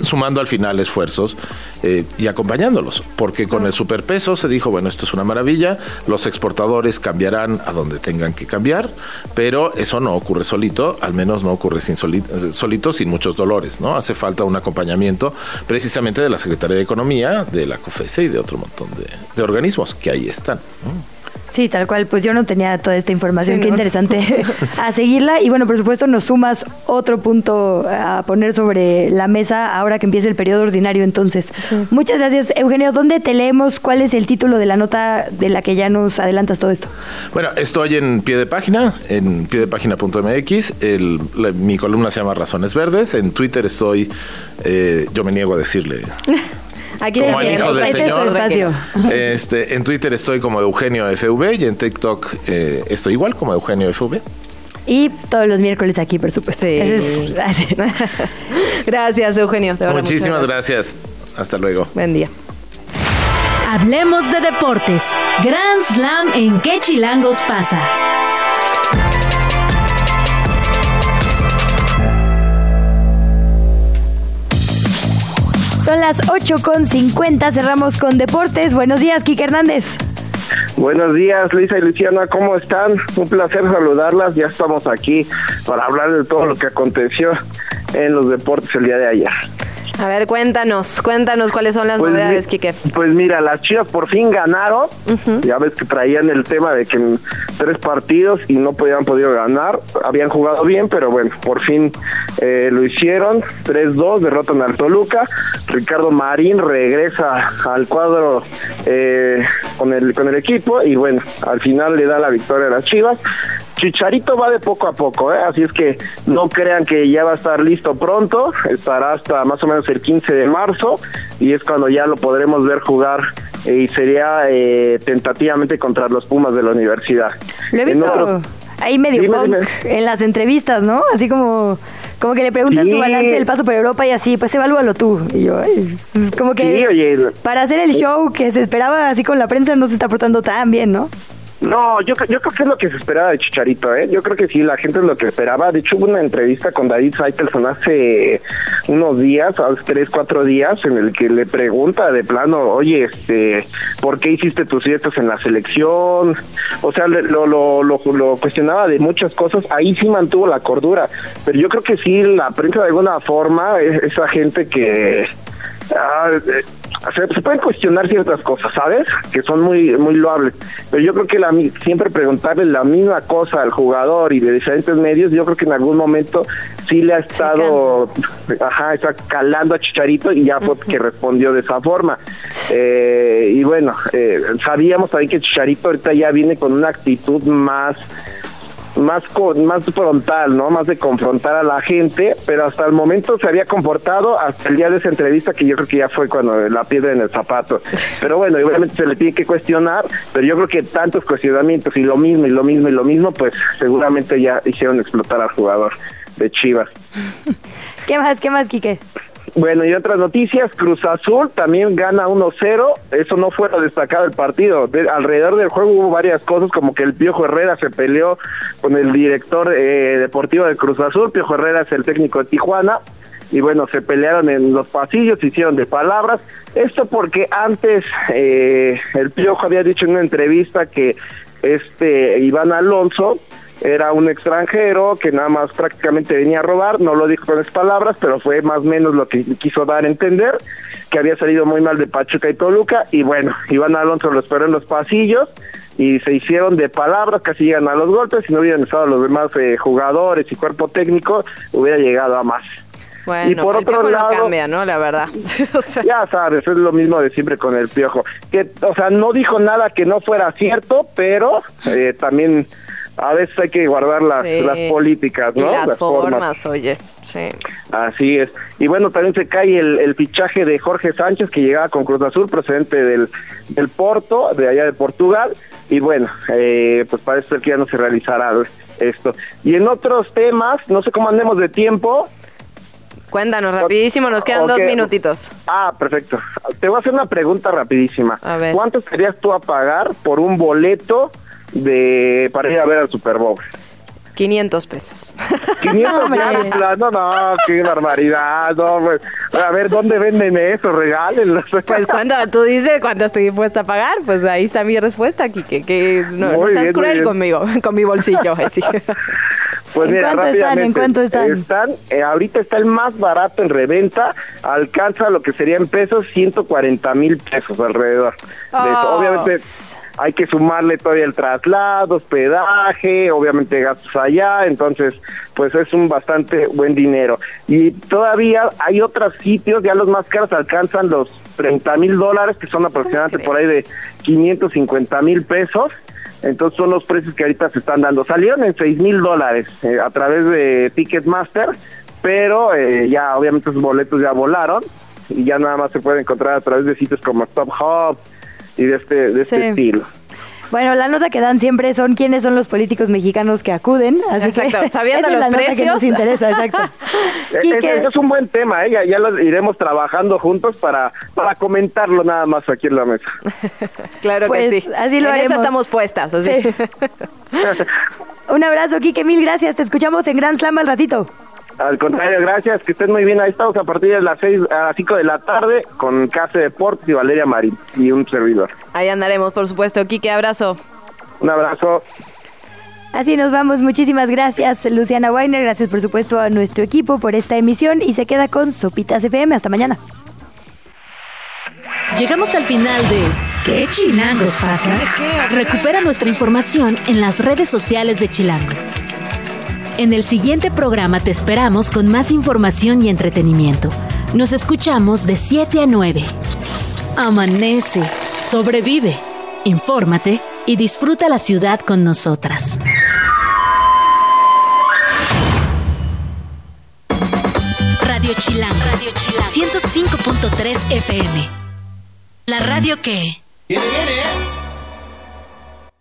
sumando al final esfuerzos eh, y acompañándolos, porque con el superpeso se dijo, bueno, esto es una maravilla, los exportadores cambiarán a donde tengan que cambiar, pero eso no ocurre solito, al menos no ocurre sin soli- solito, sin muchos dolores, ¿no? Hace falta un acompañamiento precisamente de la Secretaría de Economía, de la COFESE y de otro montón de, organismos que ahí están. Sí, tal cual. Pues yo no tenía toda esta información. Sí, Qué ¿no? interesante a seguirla. Y bueno, por supuesto, nos sumas otro punto a poner sobre la mesa ahora que empiece el periodo ordinario. Entonces, muchas gracias, Eugenio. ¿Dónde te leemos? ¿Cuál es el título de la nota de la que ya nos adelantas todo esto? Bueno, estoy en pie de página, en piedepágina.mx. El, la- mi columna se llama Razones Verdes. En Twitter estoy, eh, yo me niego a decirle Aquí como el hijo del este es tu señor. espacio. Este, en Twitter estoy como Eugenio FV y en TikTok eh, estoy igual como Eugenio FV. Y todos los miércoles aquí, por supuesto. Ese es- Gracias, Eugenio. de verdad, Muchísimas gracias. Hasta luego. Buen día. Hablemos de deportes. Grand Slam en qué chilangos pasa. Son las 8 con 50. Cerramos con deportes. Buenos días, Kike Hernández. Buenos días, Luisa y Luciana, ¿cómo están? Un placer saludarlas. Ya estamos aquí para hablar de todo lo que aconteció en los deportes el día de ayer. A ver, cuéntanos, cuéntanos cuáles son las Pues novedades, mi- Quique. Pues mira, las Chivas por fin ganaron. Ya ves que traían el tema de que en tres partidos y no podían podido ganar. Habían jugado bien, pero bueno, por fin eh, lo hicieron. 3-2, derrotan al Toluca. Ricardo Marín regresa al cuadro eh, con, el, con el equipo y bueno, al final le da la victoria a las Chivas. Chicharito va de poco a poco, ¿eh? así es que no crean que ya va a estar listo pronto, estará hasta más o menos el 15 de marzo y es cuando ya lo podremos ver jugar eh, y sería eh, tentativamente contra los Pumas de la universidad. Lo he En visto ahí medio Dime, punk dime. en las entrevistas, ¿no? Así como Como que le preguntan Sí. su balance del paso por Europa y así, pues evalúalo tú. Y yo, ay, pues como que Sí, oye, para hacer el show que se esperaba así con la prensa no se está portando tan bien, ¿no? No, yo, yo creo que es lo que se esperaba de Chicharito, ¿eh? Yo creo que sí, la gente es lo que esperaba. De hecho, hubo una entrevista con David Saitelson hace unos días, hace tres, cuatro días, en el que le pregunta de plano, oye, este, ¿por qué hiciste tus fiestas en la selección? O sea, lo, lo, lo, lo cuestionaba de muchas cosas. Ahí sí mantuvo la cordura. Pero yo creo que sí, la prensa de alguna forma, es- esa gente que... ah, se, se pueden cuestionar ciertas cosas, ¿sabes? Que son muy muy loables. Pero yo creo que la, siempre preguntarle la misma cosa al jugador y de diferentes medios, yo creo que en algún momento sí le ha estado, ajá, está calando a Chicharito y ya fue que respondió de esa forma. Eh, y bueno, eh, sabíamos también que Chicharito ahorita ya viene con una actitud más más co- más frontal, ¿no? Más de confrontar a la gente, pero hasta el momento se había comportado hasta el día de esa entrevista que yo creo que ya fue cuando la piedra en el zapato. Pero bueno, obviamente se le tiene que cuestionar, pero yo creo que tantos cuestionamientos y lo mismo y lo mismo y lo mismo, pues seguramente ya hicieron explotar al jugador de Chivas. ¿Qué más, qué más, Quique? Bueno, y otras noticias, Cruz Azul también gana 1-0, eso no fue lo destacado del partido, De- alrededor del juego hubo varias cosas, como que el Piojo Herrera se peleó con el director eh, deportivo de Cruz Azul, Piojo Herrera es el técnico de Tijuana, y bueno, se pelearon en los pasillos, se hicieron de palabras, esto porque antes eh, el Piojo había dicho en una entrevista que este Iván Alonso era un extranjero que nada más prácticamente venía a robar, no lo dijo con esas palabras, pero fue más o menos lo que quiso dar a entender, que había salido muy mal de Pachuca y Toluca, y bueno, Iván Alonso lo esperó en los pasillos y se hicieron de palabras, casi llegan a los golpes, si no hubieran estado los demás eh, jugadores y cuerpo técnico, hubiera llegado a más. Bueno, y por el otro Piojo no lado, cambia, ¿no? La verdad. ya sabes, es lo mismo de siempre con el piojo. Que, o sea, no dijo nada que no fuera cierto, pero eh, también a veces hay que guardar las, Sí. las políticas, Y ¿no? las, formas, oye. Sí. Así es. Y bueno, también se cae el, el fichaje de Jorge Sánchez, que llegaba con Cruz Azul, procedente del, del Porto, de allá de Portugal. Y bueno, eh, pues parece ser que ya no se realizará esto. Y en otros temas, no sé cómo andemos de tiempo. Cuéntanos rapidísimo, nos quedan dos minutitos. Ah, perfecto. Te voy a hacer una pregunta rapidísima. A ver. ¿Cuánto querías tú a pagar por un boleto de para ir a ver al Super Bowl? 500 pesos. 500 Hombre. ya de plano, no, qué barbaridad, no, pues, a ver, ¿dónde venden eso? Regálenlos. Pues cuando tú dices cuánto estoy dispuesta a pagar, pues ahí está mi respuesta, Kike, que no, no Muy seas bien, cruel conmigo, con mi bolsillo. así. Pues ¿En mira, cuánto están? ¿En rápidamente. cuánto están? eh, ahorita está el más barato en reventa, alcanza lo que sería en pesos 140 mil pesos alrededor. de eso. Oh. Obviamente hay que sumarle todavía el traslado, hospedaje, obviamente gastos allá, entonces pues es un bastante buen dinero. Y todavía hay otros sitios, ya los más caros alcanzan los 30 mil dólares, que son aproximadamente por ahí de 550 mil pesos. Entonces son los precios que ahorita se están dando. Salieron en 6 mil dólares eh, a través de Ticketmaster, pero eh, ya obviamente esos boletos ya volaron y ya nada más se puede encontrar a través de sitios como Stop Hub y de este, de este Sí. estilo. Bueno, la nota que dan siempre son quiénes son los políticos mexicanos que acuden. Así Exacto, que sabiendo esa es los nota que nos interesa, exacto. Eh, Quique. Es un buen tema, ¿eh? ya, ya lo iremos trabajando juntos para, para comentarlo nada más aquí en la mesa. Claro Pues, que sí. así lo en haremos. esa estamos puestas. Así. Sí. Un abrazo, Quique, mil gracias. Te escuchamos en Grand Slam al ratito. Al contrario, gracias, que estén muy bien. Ahí estamos a partir de las seis a las 5 de la tarde con Case Deportes y Valeria Marín y un servidor. Ahí andaremos, por supuesto. Kike, abrazo. Un abrazo. Así nos vamos. Muchísimas gracias, Luciana Weiner. Gracias, por supuesto, a nuestro equipo por esta emisión y se queda con Sopitas FM. Hasta mañana. Llegamos al final de ¿Qué chilangos pasa? Recupera nuestra información en las redes sociales de Chilango. En el siguiente programa te esperamos con más información y entretenimiento. Nos escuchamos de 7 a 9. Amanece, sobrevive, infórmate y disfruta la ciudad con nosotras. Radio Chilango. Radio Chilango. 105.3 FM. La radio que... Viene, viene, ¿eh?